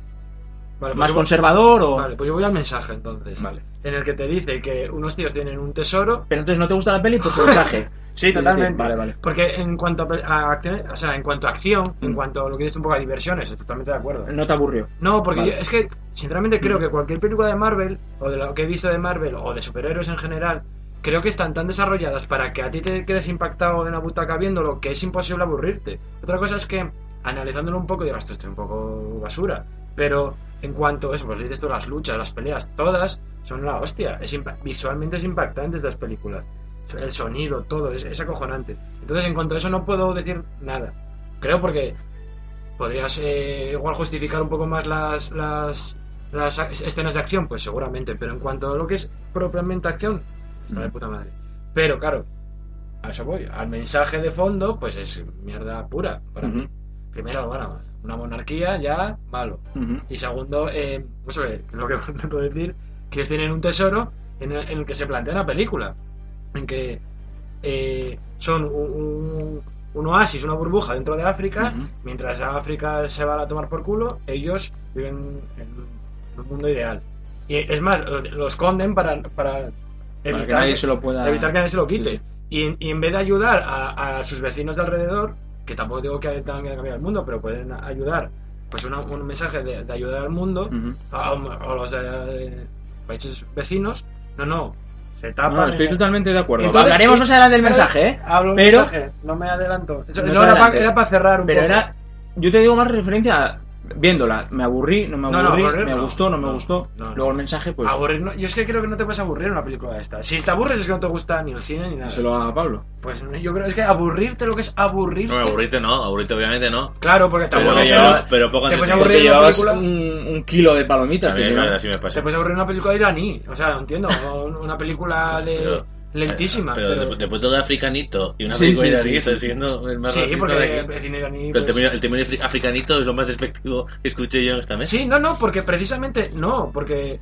Vale, pues más voy- conservador o. Vale, pues yo voy al mensaje entonces. Vale. En el que te dice que unos tíos tienen un tesoro. Pero entonces no te gusta la peli por su mensaje. Sí, totalmente. Vale, vale. Porque en cuanto a, acción, o sea, en cuanto a acción, en cuanto a lo que dices un poco a diversiones, estoy totalmente de acuerdo. No te aburrió. No, porque Vale. yo- es que, sinceramente, creo que cualquier película de Marvel, o de lo que he visto de Marvel, o de superhéroes en general, creo que están tan desarrolladas para que a ti te quedes impactado en la butaca viéndolo que es imposible aburrirte. Otra cosa es que, analizándolo un poco, digas, esto esto es un poco basura. Pero en cuanto a eso, pues dices tú, las luchas, las peleas, todas son la hostia. Es visualmente es impactante estas películas. El sonido, todo, es, es acojonante. Entonces, en cuanto a eso, no puedo decir nada. Creo porque podrías eh, igual justificar un poco más las, las, las escenas de acción, pues seguramente, pero en cuanto a lo que es propiamente acción, está de puta madre. Pero claro, a eso voy. Al mensaje de fondo, pues es mierda pura para mí. Primero, bueno, una monarquía ya malo. Y segundo, eh, no sé, lo que intento decir, que ellos tienen un tesoro en el, en el que se plantea una película, en que eh, son un, un- un oasis, una burbuja dentro de África, mientras África se va a tomar por culo, ellos viven en un mundo ideal. Y es más, lo, esconden para, para evitar que nadie se lo pueda- evitar que nadie se lo quite. Sí, sí. Y, en- y en vez de ayudar a, a sus vecinos de alrededor, que tampoco digo que tengan que cambiar el mundo, pero pueden ayudar, pues una- un mensaje de, de ayudar al mundo, a, a los de, de países vecinos, no, no, se tapan. No, estoy en- totalmente de acuerdo. Entonces, Hablaremos eh, más adelante del mensaje, ¿eh? Hablo del pero mensaje, no me adelanto. Eso- No no te era, para, adelantes. era para cerrar un pero poco. era yo te digo más referencia a- viéndola me aburrí no me No, no, aburrí aburrir me no. gustó no me No, gustó no, no. luego el mensaje pues Aburrir, no- yo es que creo que no te puedes aburrir en una película de esta. Si te aburres es que no te gusta ni el cine ni nada. se lo a Pablo Pues yo creo es que aburrirte lo que es aburrirte. No, aburrirte no, aburrirte obviamente no. Claro, porque te aburres en pero, una- pero poco te puedes aburrir en una película. un, un kilo de palomitas que si no- claro, así me pasa. Te puedes aburrir en una película iraní. O sea, no entiendo. Una película de Pero- lentísima. Pero, Pero, después- después de todo africanito y una Sí, película sí, iraní sí, está siendo el más Sí, porque de aquí. el cine iraní, Pero el pues- término, el africanito es lo más despectivo que escuché yo en esta mesa. Sí, no, no, porque precisamente no, porque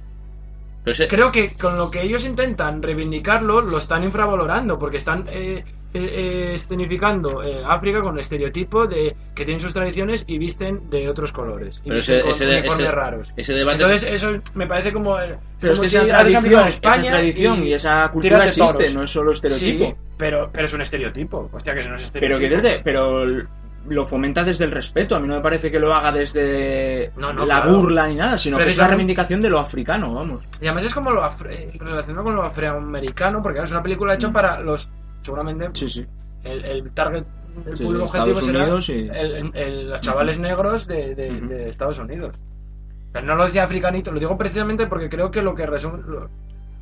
Pero creo que con lo que ellos intentan reivindicarlo lo están infravalorando porque están eh, eh, eh, escenificando eh, África con el estereotipo de que tienen sus tradiciones y visten de otros colores y Pero ese- con ese de- uniformes ese- raros ese debate entonces es- eso me parece como eh, pero es que si esa tradición, esa tradición y esa cultura existe, no es solo estereotipo. Sí, pero, pero es un estereotipo hostia que no es pero que desde- pero lo fomenta desde el respeto. A mí no me parece que lo haga desde No, no, la claro. burla ni nada, sino que es Precisamente- reivindicación de lo africano, vamos. Y además es como lo afre- relacionado con lo afroamericano, porque es una película hecha para los. Seguramente. Sí, sí. El, el target. El Sí, público sí, objetivo Estados será Unidos y- el- el- el- los chavales negros de, de- de Estados Unidos. Pero no lo decía africanito, lo digo precisamente porque creo que lo que resume, lo,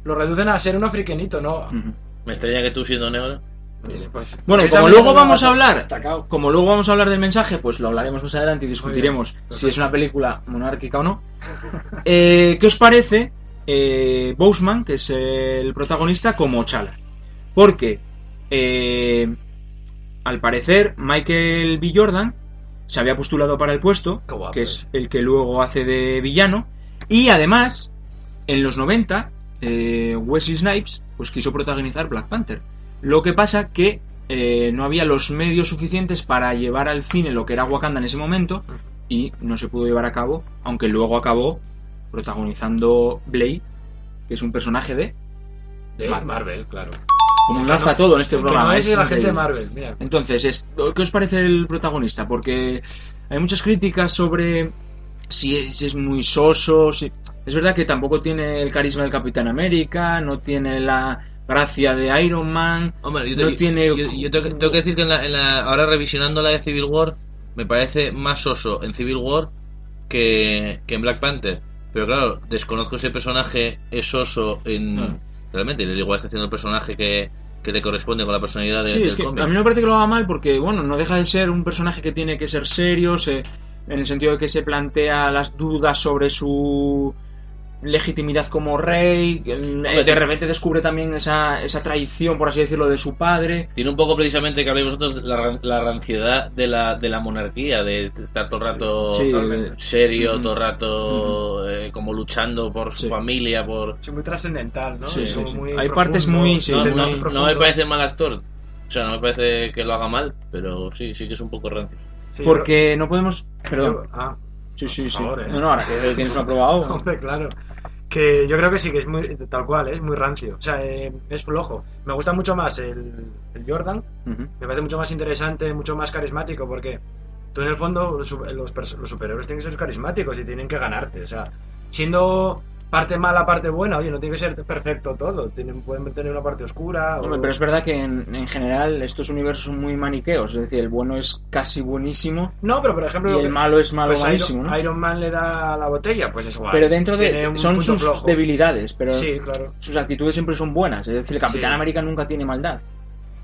lo reducen a ser un africanito, ¿no? Me extraña que tú siendo negro. Pues- pues- Bueno, esa como luego vamos a hablar, como luego vamos a hablar del mensaje, pues lo hablaremos más adelante y discutiremos bien, si es una película monárquica o no. Eh, ¿Qué os parece eh, Boseman, que es el protagonista, como Chala? Porque, eh, al parecer, Michael B. Jordan se había postulado para el puesto, que es el que luego hace de villano, y además, en los 90, eh, Wesley Snipes pues quiso protagonizar Black Panther. Lo que pasa que eh, no había los medios suficientes para llevar al cine lo que era Wakanda en ese momento y no se pudo llevar a cabo, aunque luego acabó protagonizando Blade, que es un personaje de De Marvel. Marvel, claro. Como enlaza no- todo en este programa. no es de la gente de increíble. Marvel, mira. Entonces, es- ¿qué os parece el protagonista? Porque hay muchas críticas sobre si es, si es muy soso. si- Es verdad que tampoco tiene el carisma del Capitán América, no tiene la gracia de Iron Man, Hombre, yo, no te- tiene... yo- yo tengo, que, tengo que decir que en la, en la- ahora revisionando la de Civil War, me parece más oso en Civil War que, que en Black Panther. Pero claro, desconozco ese personaje, es oso en. Ah. Realmente, él igual está haciendo el personaje que, que le corresponde con la personalidad de- Sí, del es que cómic. a mí no me parece que lo haga mal porque, bueno, no deja de ser un personaje que tiene que ser serio, se- en el sentido de que se plantea las dudas sobre su legitimidad como rey, eh, de repente descubre también esa, esa traición, por así decirlo, de su padre. Tiene un poco precisamente que habléis vosotros la, ran- la ranciedad de la, de la monarquía, de estar todo el rato Sí, serio, todo el rato eh, como luchando por su familia, por... Es muy trascendental, ¿no? Sí, sí, sí. muy Hay partes muy- sí, no, no- me parece mal actor. O sea, no me parece que lo haga mal, pero sí, sí que es un poco rancio. Sí, porque no podemos... Perdón. yo- ah, Sí, sí, sí. favor, ¿eh? No, no, ahora que tienes un aprobado. Hombre, claro. Que yo creo que sí, que es muy tal cual, ¿eh? es muy rancio. O sea, eh, es flojo. Me gusta mucho más el, el Jordan. Me parece mucho más interesante, mucho más carismático, porque tú en el fondo los, los, los superhéroes tienen que ser carismáticos y tienen que ganarte. O sea, siendo parte mala, parte buena, oye, no tiene que ser perfecto todo. Tienen, pueden tener una parte oscura. o- pero es verdad que en, en general estos universos son muy maniqueos, es decir, el bueno es casi buenísimo No, pero por ejemplo. y el que- malo es malo pues malísimo, Iron, ¿no? Iron Man le da la botella, pues es igual. Pero dentro de son sus flojo. debilidades, pero Sí, claro. sus actitudes siempre son buenas, es decir, el Capitán Sí. América nunca tiene maldad.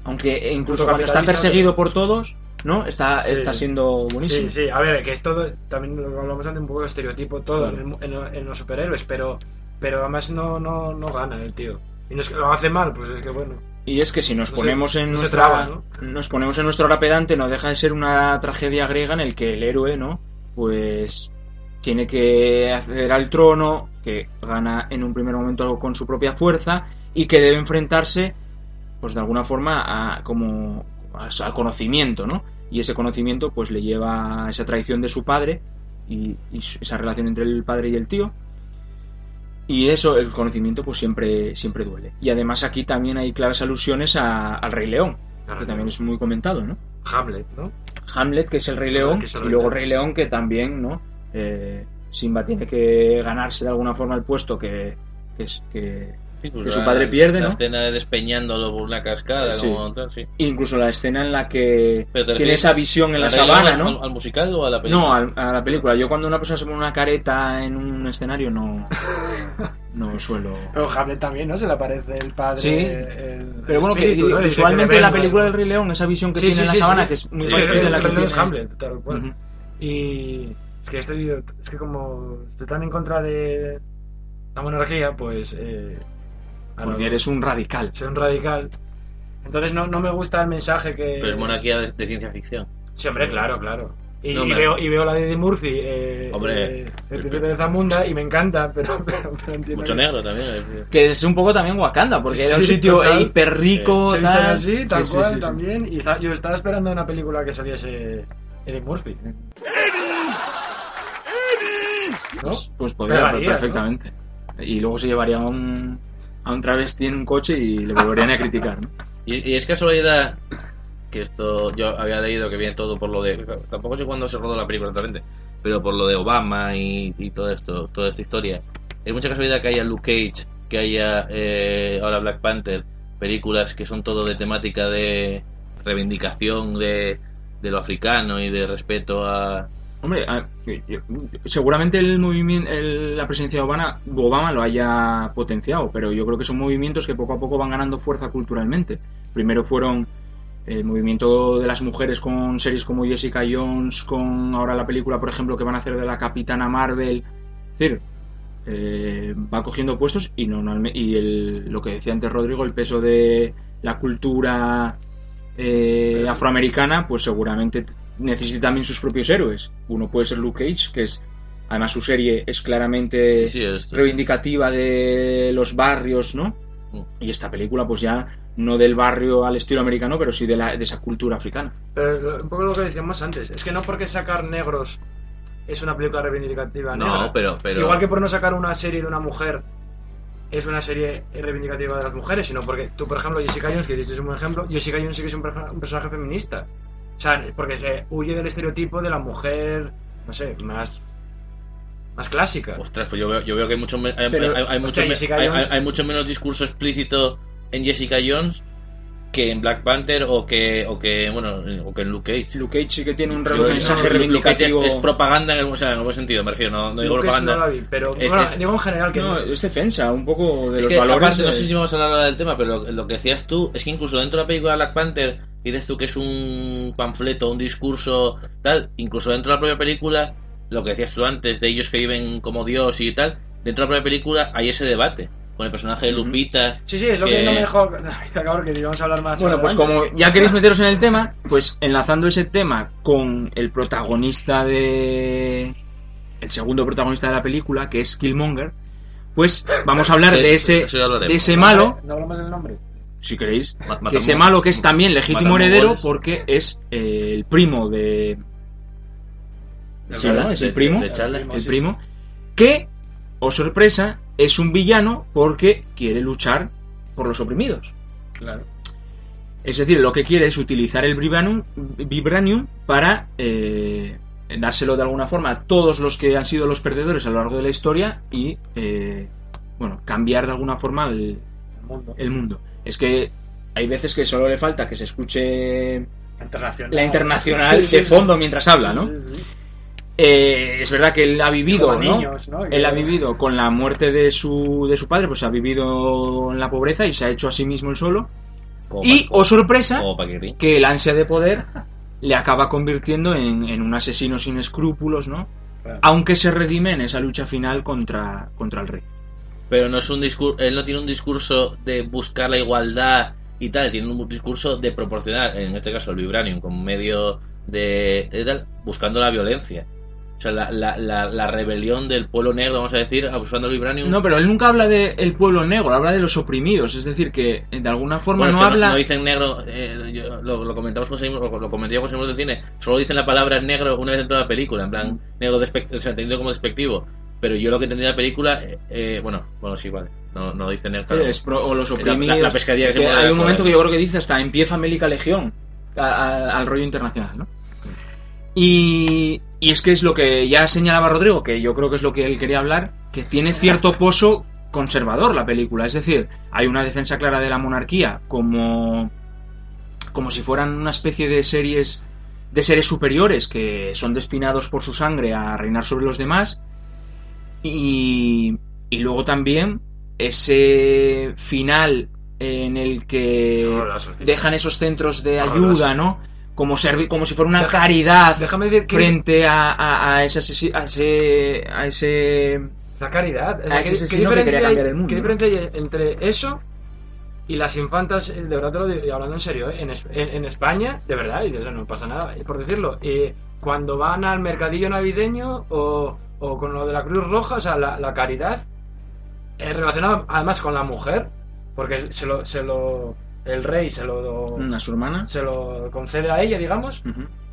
Aunque incluso Incluso cuando está perseguido por todos, ¿no? Está, Sí. está siendo buenísimo. Sí, sí, a ver, que es todo, también lo hablamos antes un poco de estereotipo todo en, en- en los superhéroes, pero pero además no, no, no gana el tío. Y no es que lo hace mal, pues es que bueno. Y es que si nos No se- ponemos en no nuestra traba, ¿no? nos ponemos en nuestro hora pedante, no deja de ser una tragedia griega en el que el héroe, ¿no? Pues tiene que acceder al trono, que gana en un primer momento con su propia fuerza y que debe enfrentarse, pues de alguna forma, a como a- al conocimiento, ¿no? Y ese conocimiento, pues le lleva a esa traición de su padre y, y esa relación entre el padre y el tío. Y eso, el conocimiento, pues siempre, siempre duele. Y además aquí también hay claras alusiones a- al Rey León, que también es muy comentado, ¿no? Hamlet, ¿no? Hamlet, que es el Rey León, el y Rey luego. Rey León, que también, ¿no? Eh, Simba tiene que ganarse de alguna forma el puesto que, que, es, que, Sí, pues que su padre pierde, La ¿no? escena de despeñándolo por una cascada, Sí. como tal, sí. Incluso la escena en la que tiene esa visión en la sabana, al- ¿no? ¿Al, al musical o a la película? No, al- a la película. Yo cuando una persona se pone una careta en un escenario no, no suelo... Pero Hamlet también, ¿no? Se le aparece el padre. Sí, el- pero bueno, que visualmente le la película del Rey León, esa visión que Sí, tiene sí, en la sí, sabana, sí. que es muy Sí, parecida a la que tiene... Hamlet, tal cual. Y es que estoy, es que como estoy tan en contra de la monarquía, pues... Eh, a Porque eres un radical. Soy un radical. Entonces no, no me gusta el mensaje que... Pero es monarquía de, de ciencia ficción. Sí, hombre, claro, claro. Y, No, y hombre. veo, y veo la de Eddie Murphy, eh, Hombre. eh, el príncipe de Zamunda, y me encanta, pero, pero, pero entiendo Mucho que- negro también. eh. Que es un poco también Wakanda, porque era un Sí, sitio total. hiper rico, visten tal. así, tal Sí, sí, cual, sí, sí. también. Y está- yo estaba esperando una película que saliese Eddie Murphy. ¿No? Pues, pues podría, ¿no? perfectamente. Y luego se llevaría a un, a un travesti en un coche y le volverían a criticar, ¿no? Y, y es casualidad que esto yo había leído que viene todo por lo de. Tampoco sé cuándo se rodó la película exactamente, pero por lo de Obama y, y todo esto, toda esta historia. Es mucha casualidad que haya Luke Cage, que haya eh, ahora Black Panther, películas que son todo de temática de reivindicación de, de lo africano y de respeto a. Hombre, seguramente el movimiento, el- la presidencia de Obama, Obama lo haya potenciado, pero yo creo que son movimientos que poco a poco van ganando fuerza culturalmente. Primero fueron el movimiento de las mujeres con series como Jessica Jones, con ahora la película, por ejemplo, que van a hacer de la Capitana Marvel. Es decir, eh, va cogiendo puestos y y el, lo que decía antes Rodrigo, el peso de la cultura eh, afroamericana, pues seguramente necesita también sus propios héroes. Uno puede ser Luke Cage, que es además su serie es claramente Sí, sí, esto es- reivindicativa de los barrios, ¿no? Mm. Y esta película, pues ya no del barrio al estilo americano, pero sí de, la, de esa cultura africana. Pero lo- un poco lo que decíamos antes, es que no porque sacar negros es una película reivindicativa No, negra. pero- pero- Igual que por no sacar una serie de una mujer es una serie reivindicativa de las mujeres, sino porque tú, por ejemplo, Jessica Jones, que dices un buen ejemplo, Jessica Jones sí que es un personaje feminista. O sea, porque se huye del estereotipo de la mujer, no sé, más más clásica. Ostras, pues yo veo, yo veo que hay mucho, hay, Pero, hay- hay mucho hostia, me- Jessica hay- Jones- hay- hay mucho menos discurso explícito en Jessica Jones que en Black Panther o que, o que bueno, o que en Luke Cage. Luke Cage sí que tiene un Yo- mensaje es, reivindicativo. es propaganda en el, o sea, en el buen sentido, me refiero, no, no digo propaganda. no la vi, pero Es- bueno, es- digo en general que No, es defensa, un poco de es los que, valores. aparte, no sé si vamos a hablar del tema, pero lo, lo que decías tú es que incluso dentro de la película Black Panther dices tú que es un panfleto, un discurso, tal, incluso dentro de la propia película, lo que decías tú antes de ellos que viven como Dios y tal, dentro de la propia película hay ese debate con el personaje de Lupita. Sí, sí, es lo que, no me dejó. Cabrón, que íbamos a hablar más. Bueno, pues como ya queréis meteros en el tema, pues enlazando ese tema con el protagonista de. el segundo protagonista de la película, que es Killmonger, pues vamos a hablar Sí, de ese, de ese malo, ¿No hablamos del nombre? si queréis, que ese malo que es también legítimo heredero porque es eh, el primo de. Sí, ¿no? Es el De- primo, de el primo, que, oh sorpresa, es un villano porque quiere luchar por los oprimidos. Claro. Es decir, lo que quiere es utilizar el Vibranium, Vibranium para eh, dárselo de alguna forma a todos los que han sido los perdedores a lo largo de la historia y, eh, bueno, cambiar de alguna forma el, mundo. el mundo. Es que hay veces que solo le falta que se escuche Internacional. la internacional Sí, de sí. fondo mientras habla, Sí, ¿no? Eh, es verdad que él ha vivido, ¿no? niños, ¿no? Él ha vivido con la muerte de su, de su padre, pues ha vivido en la pobreza y se ha hecho a sí mismo el solo. Como Y, pa- oh sorpresa, que el ansia de poder le acaba convirtiendo en, en un asesino sin escrúpulos, ¿no? Claro. Aunque se redime en esa lucha final contra, contra el rey. Pero no es un discurso, él no tiene un discurso de buscar la igualdad y tal, tiene un discurso de proporcionar, en este caso el Vibranium, como medio de, de tal, buscando la violencia. Sea, la, la, la, la rebelión del pueblo negro, vamos a decir, buscando el Vibranium. No, pero él nunca habla del pueblo negro, habla de los oprimidos. Es decir, que de alguna forma Bueno, no habla. No, dicen negro, eh, yo- lo, lo comentamos con lo, lo comenté con del cine. Solo dicen la palabra negro una vez en toda la película, en plan, negro despect- o sea, entendido como despectivo. Pero yo lo que entendí de la película, eh, eh, bueno, bueno, sí, vale. No, no dice negro. Es pro- o los oprimidos. La, Es que que hay un momento que yo creo que dice hasta empieza Mélica Legión a- a- al rollo internacional, ¿no? Y, y es que es lo que ya señalaba Rodrigo, que yo creo que es lo que él quería hablar, que tiene cierto pozo conservador la película. Es decir, hay una defensa clara de la monarquía como, como si fueran una especie de series de seres superiores que son destinados por su sangre a reinar sobre los demás. Y, y luego también ese final en el que dejan esos centros de ayuda, ¿no? Como, servi- como si fuera una Deja- caridad déjame decir que- frente a, a, a ese, a ese a ese La caridad. A ese asesino que quería cambiar el mundo, ¿Qué diferencia hay entre eso y las infantas? eh, De verdad te lo digo, y hablando en serio, ¿eh? en, en- en España, de verdad, y de verdad, no pasa nada, eh, por decirlo, eh, cuando van al mercadillo navideño o, o con lo de la Cruz Roja, o sea, la, la caridad es relacionada además con la mujer, porque se lo, se lo el rey se lo a su hermana se lo concede a ella, digamos,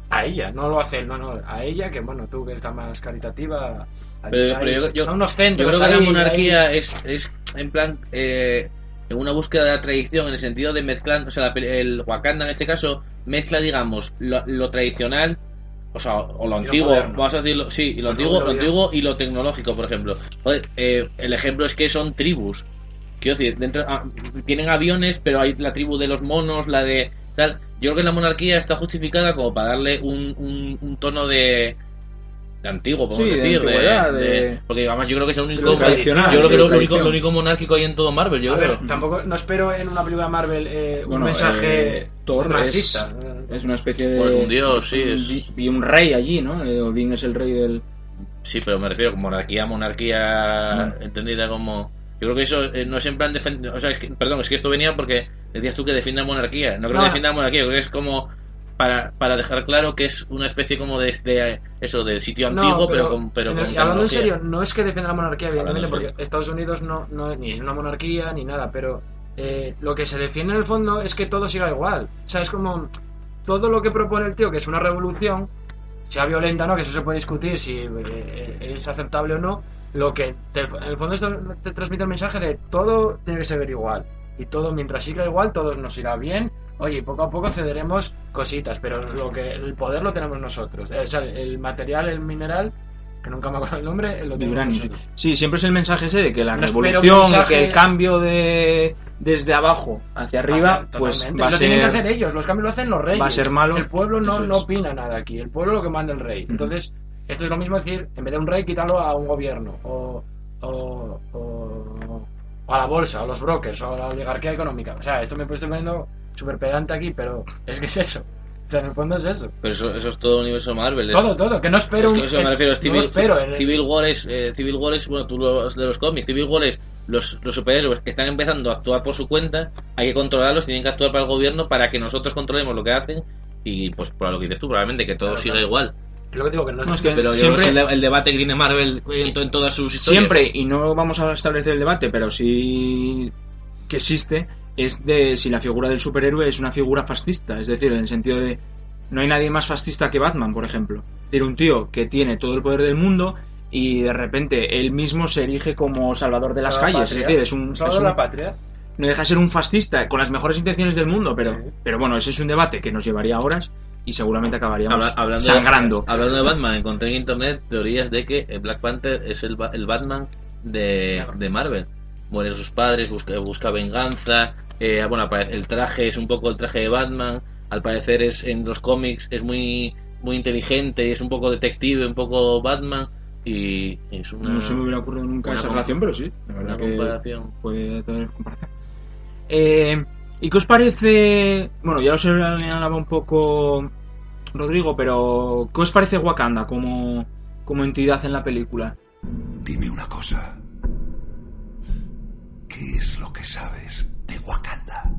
a ella, no lo hace él, no, no, a ella, que bueno, tú que estás más caritativa. Pero, hay- pero yo, yo- son unos yo centros creo que ahí, la monarquía ahí. es, es en plan eh, en una búsqueda de la tradición en el sentido de mezclar, o sea, la el Wakanda en este caso mezcla, digamos, lo, lo tradicional, o sea, o lo antiguo, vamos a decirlo, sí, y lo Lo antiguo, lo lo antiguo y lo tecnológico, por ejemplo. Joder, eh, el ejemplo es que son tribus. Quiero decir, dentro, ah, tienen aviones, pero hay la tribu de los monos, la de tal. Yo creo que la monarquía está justificada como para darle un, un, un tono de, de antiguo, podemos Sí, de decir. de- de- de- porque además yo creo que es el único. tradicional, yo creo sí, que es lo único, tradición. lo único monárquico hay en todo Marvel, yo A creo. ver, tampoco no espero en una película de Marvel eh, un Bueno, mensaje eh, es, marxista. es una especie de. Pues un dios, sí, es- Y un rey allí, ¿no? Eh, Odín es el rey del. Sí, pero me refiero a monarquía, monarquía Mm. entendida como. Yo creo que eso eh, no es en plan. O sea, es que, perdón, es que esto venía porque decías tú que defienda monarquía. No creo que defienda monarquía, creo que es como. Para, para dejar claro que es una especie como de, de eso, de sitio No, antiguo, pero, con, pero en con hablando en serio, no es que defienda la monarquía, evidentemente, porque Estados Unidos no, no ni es una monarquía ni nada, pero eh, lo que se defiende en el fondo es que todo siga igual. O sea, es como todo lo que propone el tío, que es una revolución, sea violenta o no, que eso se puede discutir si eh, es aceptable o no, lo que te- en el fondo esto te transmite el mensaje de todo tiene que ser igual. Y todo, mientras siga igual, todo nos irá bien. Oye, poco a poco cederemos cositas, pero lo que el poder lo tenemos nosotros. Eh, o sea, el material, el mineral, que nunca me acuerdo el nombre, lo tenemos nosotros. Sí, siempre es el mensaje ese de que la No revolución, mensaje- que el cambio de desde abajo hacia arriba, Hacia- pues va a lo ser. tienen que hacer ellos, los cambios lo hacen los reyes. va a ser malo. El pueblo no, no opina nada aquí, el pueblo lo que manda el rey. Entonces, esto es lo mismo decir, en vez de un rey, quítalo a un gobierno, o, o, o- o a la bolsa, o a los brokers, o a la oligarquía económica. O sea, esto me estoy poniendo súper pedante aquí, pero es que es eso. O sea, en el fondo es eso. Pero eso, eso es todo el universo Marvel. Todo, todo, que no espero Es un- que eso me refiero. es no Civil, espero, eh. Civil War es. eh, Civil War es. Bueno, tú lo de los cómics. Civil War es. Los, los superhéroes que están empezando a actuar por su cuenta. Hay que controlarlos. Tienen que actuar para el gobierno para que nosotros controlemos lo que hacen. Y pues por lo que dices tú, probablemente que todo Claro, siga claro. igual. Es lo que digo, que no, es que Pero siempre- el, el debate que tiene Marvel en, to- en todas sus historias. Siempre, y no vamos a establecer el debate, pero sí que existe, es de si la figura del superhéroe es una figura fascista. Es decir, en el sentido de. No hay nadie más fascista que Batman, por ejemplo. Es decir, un tío que tiene todo el poder del mundo y de repente él mismo se erige como salvador de las Salvador calles. patria. Es decir, es un. Salvador de la patria. no deja de ser un fascista con las mejores intenciones del mundo, pero, pero bueno, ese es un debate que nos llevaría horas y seguramente acabaríamos Habla- hablando, sangrando. De, hablando de Batman, encontré en internet teorías de que el Black Panther es el, el Batman de, de Marvel. Mueren sus padres, busca, busca venganza. eh, bueno, el traje es un poco el traje de Batman. Al parecer es en los cómics es muy muy inteligente, es un poco detective, un poco Batman. Y es una. No se me hubiera ocurrido nunca esa relación, pero sí, la verdad una que comparación. puede tener comparación. Eh, ¿Y qué os parece? Bueno, ya lo señalaba un poco Rodrigo, pero ¿qué os parece Wakanda como, como entidad en la película? Dime una cosa. ¿Qué es lo que sabes de Wakanda?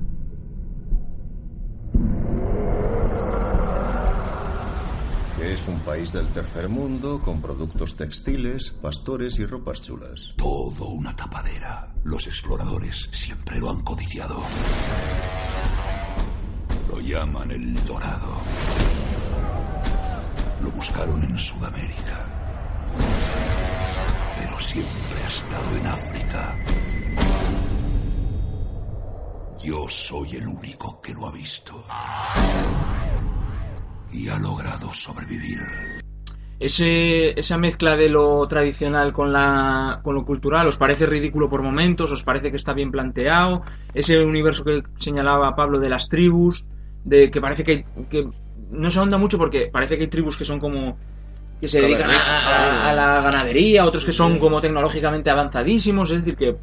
Es un país del tercer mundo con productos textiles, pastores y ropas chulas. Todo una tapadera. Los exploradores siempre lo han codiciado. Lo llaman el Dorado. Lo buscaron en Sudamérica. Pero siempre ha estado en África. Yo soy el único que lo ha visto. Y ha logrado sobrevivir. Ese, esa mezcla de lo tradicional con, la, con lo cultural, ¿os parece ridículo por momentos? ¿Os parece que está bien planteado? Ese universo que señalaba Pablo de las tribus, de que parece que, que no se ahonda mucho porque parece que hay tribus que son como que se dedican a, a- a la ganadería, otros que son como tecnológicamente avanzadísimos, es decir, que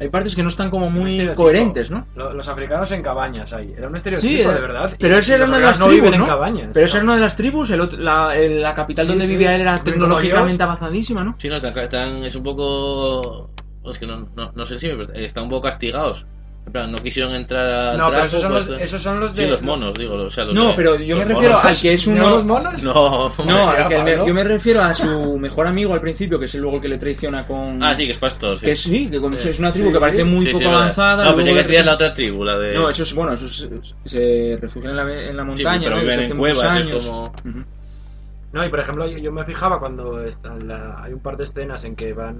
hay partes que no están como muy coherentes, ¿no? Lo- Los africanos en cabañas ahí. Era un estereotipo Sí, de era- verdad. Pero ese era una de las no tribus, viven ¿no? en cabañas. Pero ese era una de las tribus, el otro- la, el- la capital Sí, donde sí. vivía él era tecnológicamente avanzadísima, ¿no? Sí, no, están, están- es un poco. Es que no, no, no sé si están un poco castigados. En plan, no quisieron entrar al No, pero trapo, esos son pues, los- esos son los Sí, de- los monos, digo. O sea, los No, de- pero yo me refiero monos. al que es uno. ¿No los monos? No, No, al que el me- Pablo. yo me refiero a su mejor amigo al principio, que es luego el que le traiciona con. Ah, sí, que es pastor. Sí, Que sí, que como Sí. es una tribu Sí, que parece muy sí, sí, poco avanzada. No, pensé que de la otra tribu, la de. No, esos, bueno, esos se refugian en la, en la Sí, montaña, pero ¿no? viven en cuevas, es años. como. Ujú. No, y por ejemplo, yo, yo me fijaba cuando la- hay un par de escenas en que van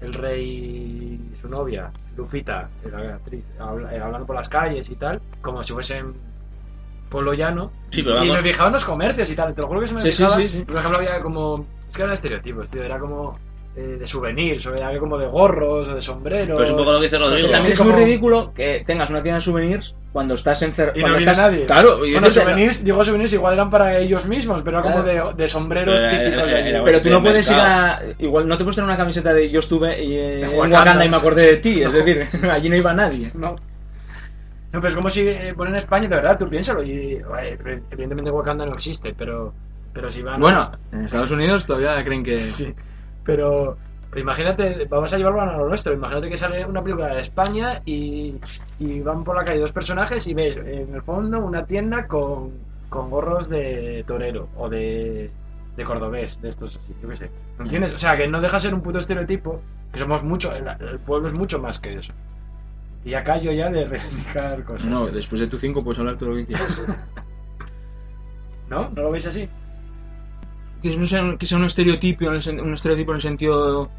el rey y su novia, Lupita, la actriz, eh, hablando por las calles y tal, como si fuesen pueblo llano. Sí, pero y me fijaba en los comercios y tal. Te lo juro que se me Sí, sí, fijaba. sí, sí. Por ejemplo, había como. Es que eran estereotipos, tío. Era como. Eh, de souvenirs, o había como de gorros o de sombreros. Pues un poco lo que dice Rodrigo. También es como- muy ridículo que tengas una tienda de souvenirs cuando estás encerrado. Y no viene nadie. Claro, y bueno, souvenirs, digo souvenirs igual eran para ellos mismos, pero era como de, de sombreros era- típicos de pero tú no puedes ir a. Igual no te puedes tener una camiseta de yo estuve eh, en Wakanda. Y me acordé de ti. Es No. decir, allí no iba nadie. No. No, pero es como si eh, ponen España, de verdad, tú piénsalo. Y, eh, evidentemente Wakanda no existe, pero, pero si van. Bueno, en Estados Unidos todavía creen que. Sí, pero, pero imagínate, vamos a llevarlo a lo nuestro. Imagínate que sale una película de España y, y van por la calle dos personajes y ves en el fondo una tienda con, con gorros de torero o de, de cordobés, de estos así, yo qué sé. ¿No entiendes? O sea, que no deja de ser un puto estereotipo, que somos mucho, el, el pueblo es mucho más que eso. Y acá yo ya de reivindicar cosas. No, después de tu 5 puedes hablar todo lo que quieras. ¿No? ¿No lo veis así? Que no sea, que sea un estereotipo en el sen- un estereotipo en el sentido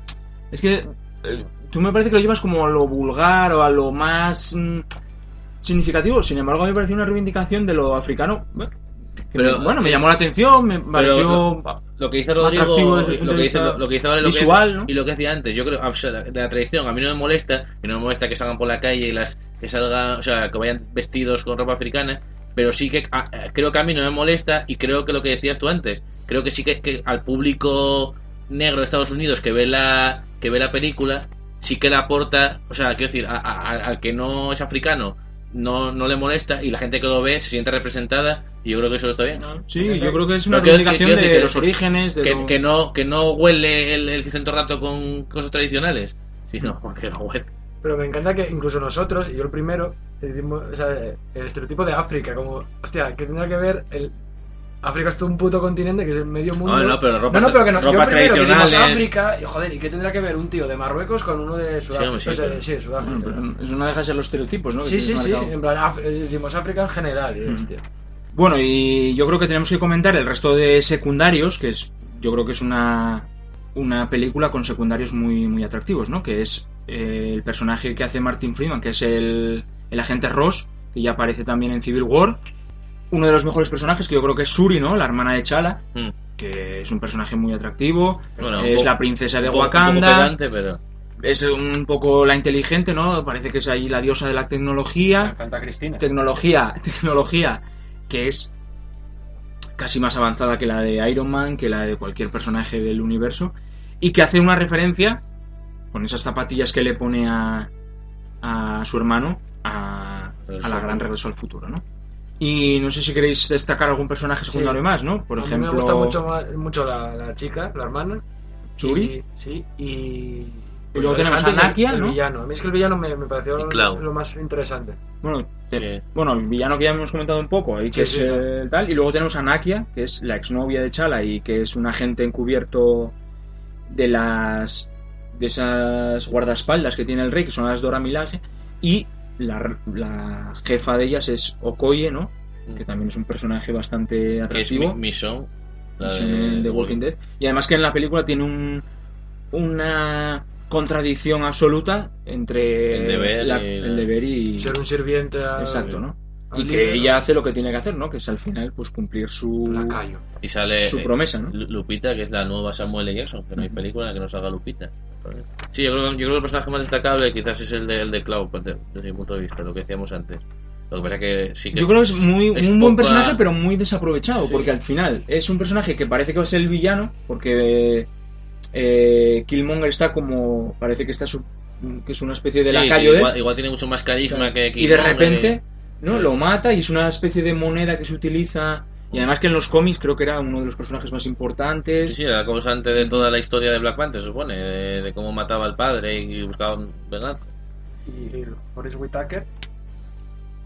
es que eh, tú me parece que lo llevas como a lo vulgar o a lo más mm, significativo sin embargo a mí me pareció una reivindicación de lo africano Pero- me- bueno me llamó la atención me pareció lo, lo que dice Rodrigo desde lo que dice, lo, lo que dice ahora y lo visual, que, ¿no? y lo que decía antes yo creo o sea, de la tradición a mí no me molesta y no me molesta que salgan por la calle y las que salgan o sea que vayan vestidos con ropa africana pero sí que a- a- creo que a mí no me molesta y creo que lo que decías tú antes creo que sí que, que al público negro de Estados Unidos que ve la que ve la película sí que le aporta o sea quiero decir a- a- al que no es africano no, no le molesta y la gente que lo ve se siente representada y yo creo que eso está bien. Sí yo creo que es una reivindicación de que- los orígenes de que, lo- que no que no huele el, el centro rato con cosas tradicionales sino que no huele Pero me encanta que incluso nosotros, y yo el primero, decimos, o sea, el estereotipo de África, como, hostia, que tendrá que ver el. África es todo un puto continente que es el medio mundo. No, no, pero ropas- no, no, pero que no, yo ropas primero que decimos tradicionales. África, y joder, ¿y qué tendrá que ver un tío de Marruecos con uno de Sudáfrica? sí, O sea, pero- sí, de Sudáfrica. Bueno, pero eso no deja de ser los estereotipos ¿no? que sí, sí, sí, marcado. en plan, Af- eh, decimos África en general, y, Mm. hostia. Bueno, y yo creo que tenemos que comentar el resto de secundarios, que es, yo creo que es una, una película con secundarios muy, muy atractivos, ¿no? Que es eh, el personaje que hace Martin Freeman, que es el, el agente Ross, que ya aparece también en Civil War. Uno de los mejores personajes, que yo creo que es Suri, ¿no? La hermana de Chala, Mm. que es un personaje muy atractivo. Bueno, es poco- la princesa de un poco- un poco Wakanda. pedante, pero Es un poco la inteligente, ¿no? Parece que es ahí la diosa de la tecnología Canta Cristina. tecnología, tecnología que es casi más avanzada que la de Iron Man, que la de cualquier personaje del universo, y que hace una referencia con esas zapatillas que le pone a, a su hermano a, a la gran regreso al futuro, ¿no? Y no sé si queréis destacar algún personaje secundario Sí. más, ¿no? Por a ejemplo, mí me gusta mucho, más- mucho la, la chica, la hermana. Churi. Y- sí, y. Y luego tenemos a el- Nakia, el, ¿no? villano. A mí es que el villano me, me pareció Y lo, más interesante. Bueno, te- bueno, el villano que ya hemos comentado un poco, ahí Sí, que es sí, eh, tal, y luego tenemos a Nakia, que es la exnovia de Chala y que es un agente encubierto de las de esas guardaespaldas que tiene el rey, que son las Dora Milaje, y la, la jefa de ellas es Okoye, ¿no? Que también es un personaje bastante que es atractivo. mi, la de, de Walking Dead. Y además que en la película tiene un una contradicción absoluta entre El deber la- y la- el deber y Ser un sirviente a- exacto no y que ella hace lo que tiene que hacer no que es al final pues cumplir su y sale su eh, promesa no Lu- Lupita que es la nueva Samuel L. Jackson que no hay película en la que no salga Lupita. Sí yo creo, yo creo que el personaje más destacable quizás es el de, el de Cloud pues, de- desde mi punto de vista lo que decíamos antes. Lo que pasa que sí que yo creo que es muy es un buen personaje pero muy desaprovechado Sí. porque al final es un personaje que parece que va a ser el villano porque eh, Killmonger está como parece que está su- que es una especie de Sí, lacayo sí, de él. igual, tiene mucho más carisma que y de Killmonger repente no Sí. lo mata y es una especie de moneda que se utiliza y además que en los cómics creo que era uno de los personajes más importantes Sí, sí, era la causante de toda la historia de Black Panther, se supone, de, de cómo mataba al padre y buscaba venganza. Y, Boris Whitaker.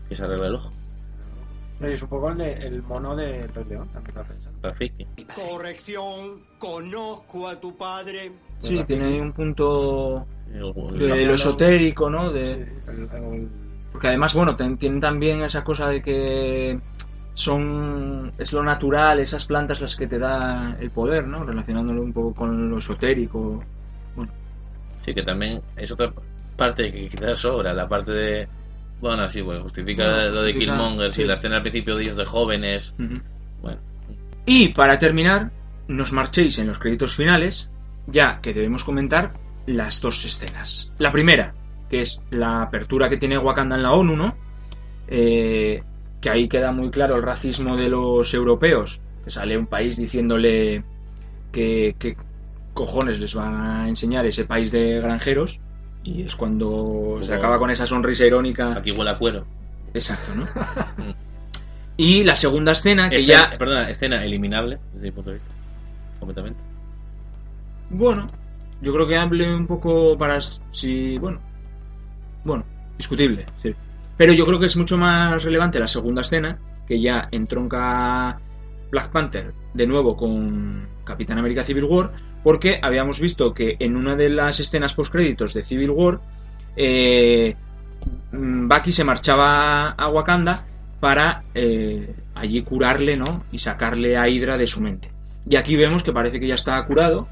Que se arregla el ojo. No, y es un poco el, de- el mono de Rey León, también. Rafiki. Corrección, conozco a tu padre. sí tiene ahí un punto El- de, el- lo esotérico no de El- el- porque además bueno ten- tienen también esa cosa de que son es lo natural esas plantas las que te da el poder no relacionándolo un poco con lo esotérico Sí, que también es otra parte que quizás sobra, la parte de, Bueno, sí, bueno, justifica Bueno, lo de justifica, Killmonger, sí. sí. la escena al principio de ellos de jóvenes. Bueno, Y para terminar, nos marchéis en los créditos finales, ya que debemos comentar las dos escenas. La primera, que es la apertura que tiene Wakanda en la ONU, ¿no? Eh, que ahí queda muy claro el racismo de los europeos, que sale un país diciéndole que, que cojones les va a enseñar ese país de granjeros, y es cuando se acaba con esa sonrisa irónica. aquí huele a cuero. Exacto, ¿no? y la segunda escena, que Escena- ya Perdona, escena eliminable desde mi punto de vista. Completamente. Bueno, yo creo que hable un poco para si bueno, bueno, discutible, sí. Pero yo creo que es mucho más relevante la segunda escena, que ya entronca Black Panther de nuevo con Capitán América Civil War, porque habíamos visto que en una de las escenas postcréditos de Civil War, eh, mm, Bucky se marchaba a Wakanda para eh, allí curarle, ¿no? Y sacarle a Hydra de su mente. Y aquí vemos que parece que ya está curado,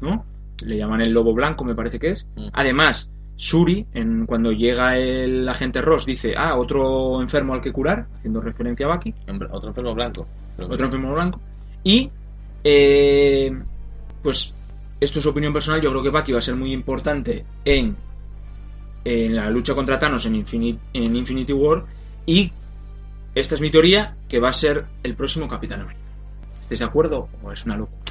¿no? Le llaman el lobo blanco, me parece que es. Además, Suri, en, cuando llega el agente Ross, dice, ah, otro enfermo al que curar, haciendo referencia a Bucky. Otro enfermo blanco. Otro enfermo blanco. Y, eh, pues, esto es opinión personal, yo creo que Bucky va a ser muy importante en, en la lucha contra Thanos en Infinity War. Y esta es mi teoría, que va a ser el próximo Capitán América. ¿Estáis de acuerdo o es una locura?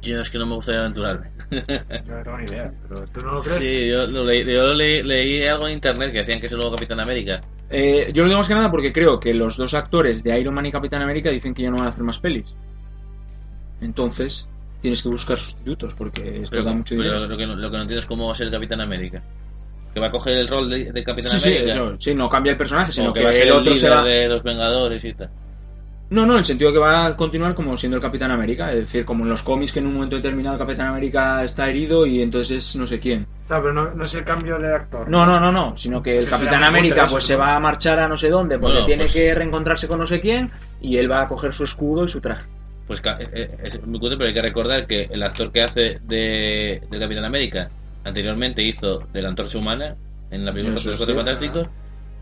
Yo es que no me gustaría aventurarme. Yo no tengo ni idea, pero tú no lo crees. Sí, yo, lo leí, yo leí, leí algo en internet que decían que es el nuevo Capitán América. Eh, yo lo digo más que nada porque creo que los dos actores de Iron Man y Capitán América dicen que ya no van a hacer más pelis. Entonces, tienes que buscar sustitutos porque esto Pero, da mucho pero dinero. lo, que no, lo que no entiendo es cómo va a ser el Capitán América. Que va a coger el rol de, de Capitán Sí, sí, América. eso, sí, no cambia el personaje, sino que, que va a ser el otro líder será... de los Vengadores y tal. No, no, en el sentido que va a continuar como siendo el Capitán América. Es decir, como en los cómics que en un momento determinado el Capitán América está herido y entonces es no sé quién. No, pero no, no es el cambio de actor. No, no, no, no, sino que el Sí, Capitán América pues se va a marchar a no sé dónde porque Bueno, tiene pues- que reencontrarse con no sé quién y él va a coger su escudo y su traje. Pues eh, eh, es muy cutre, pero hay que recordar que el actor que hace de, de Capitán América anteriormente hizo de la Antorcha Humana en la película de los. Cuatro Fantásticos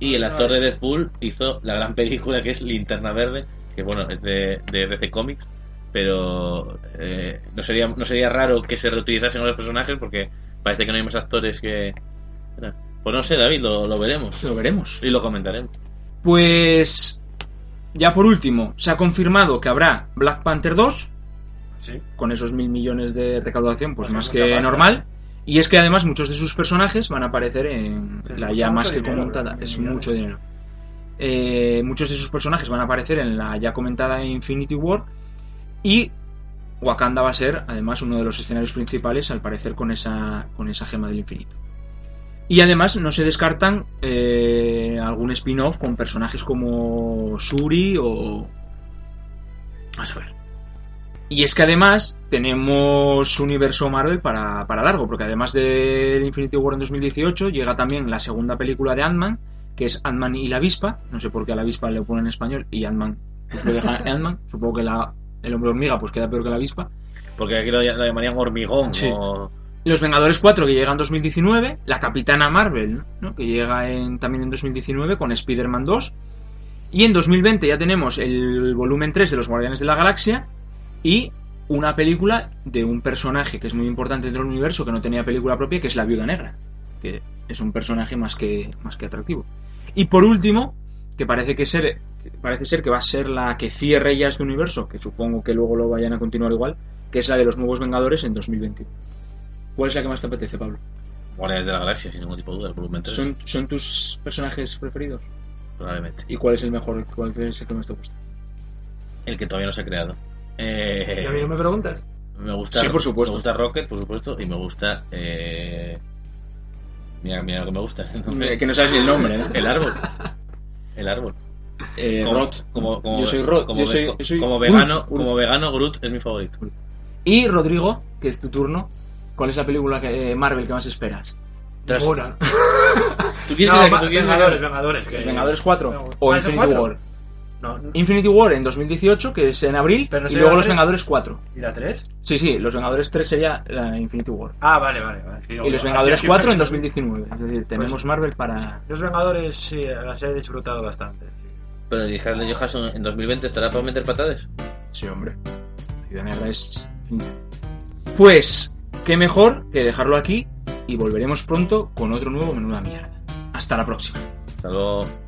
y el actor de Deadpool hizo la gran película que es Linterna Verde, que bueno, es de, de DC Comics, pero eh, no sería no sería raro que se reutilizasen los personajes porque parece que no hay más actores que... Pues no sé, David, lo, lo veremos. Lo veremos. Y lo comentaremos. Pues ya por último, se ha confirmado que habrá Black Panther 2, Sí. con esos mil millones de recaudación, pues, Pues más que pasta. normal. Y es que además muchos de sus personajes van a aparecer en Sí, la ya más que comentada. Es mucho dinero. Eh, muchos de sus personajes van a aparecer en la ya comentada Infinity War. Y Wakanda va a ser además uno de los escenarios principales, al parecer, con esa, con esa gema del infinito. Y además no se descartan eh, algún spin-off con personajes como Shuri o... A ver. Y es que además tenemos universo Marvel para, para largo, porque además de Infinity War en 2018 llega también la segunda película de Ant-Man, que es Ant-Man y la avispa. No sé por qué a la avispa le ponen en español y Ant-Man pues lo dejan Ant-Man. Supongo que la, el hombre hormiga pues queda peor que la avispa. Porque aquí lo, lo llamarían hormigón Sí. o... Los Vengadores 4 que llega en 2019, la Capitana Marvel, ¿no? que llega en, también en 2019 con Spider-Man 2. Y en 2020 ya tenemos el volumen 3 de los Guardianes de la Galaxia y una película de un personaje que es muy importante dentro del universo que no tenía película propia, que es la Viuda Negra, que es un personaje más que, más que atractivo. Y por último, que parece que ser que parece ser que va a ser la que cierre ya este universo, que supongo que luego lo vayan a continuar igual, que es la de los nuevos Vengadores en 2021. ¿Cuál es la que más te apetece, Pablo? Guardianes de la Galaxia, sin ningún tipo de duda, el volumen 3. ¿Son, son tus personajes preferidos? Probablemente. ¿Y cuál es el mejor? ¿Cuál es el que más te gusta? El que todavía no se ha creado. Eh, ¿Y a mí no me preguntas? Me gusta, Sí, por supuesto. Me gusta Rocket, por supuesto, y me gusta. Eh... Mira, mira lo que me gusta. el nombre. Que no sabes ni el nombre, ¿no? El árbol. El árbol. Eh, como, Roth. Como, como, Yo soy Roth. Como, Yo soy- ve- yo soy como vegano, Groot. como vegano, Groot es mi favorito. Y Rodrigo, que es tu turno, ¿cuál es la película que, eh, Marvel que más esperas? Tras-. ¿Tú quieres No, saber- va- tú quieres Vengadores, saber- Vengadores. que- ¿Los Vengadores 4 No, o ¿Ah, es el Infinity cuatro? War? No, Infinity War en 2018, que es en abril, Pero no y luego la Los. Vengadores 4. ¿Y la 3? Sí, sí, Los Vengadores 3 sería la Infinity War. Ah, vale, vale. vale. Sí, Y. Los Vengadores así 4 en fue. 2019. Es decir, tenemos Marvel para... Los Vengadores, sí, las he disfrutado bastante. Pero el Scarlett Johansson en 2020 estará para meter patadas. Sí, hombre. Negra es... Pues, qué mejor que dejarlo aquí y volveremos pronto con otro nuevo Menuda Mierda. Hasta la próxima. Hasta luego.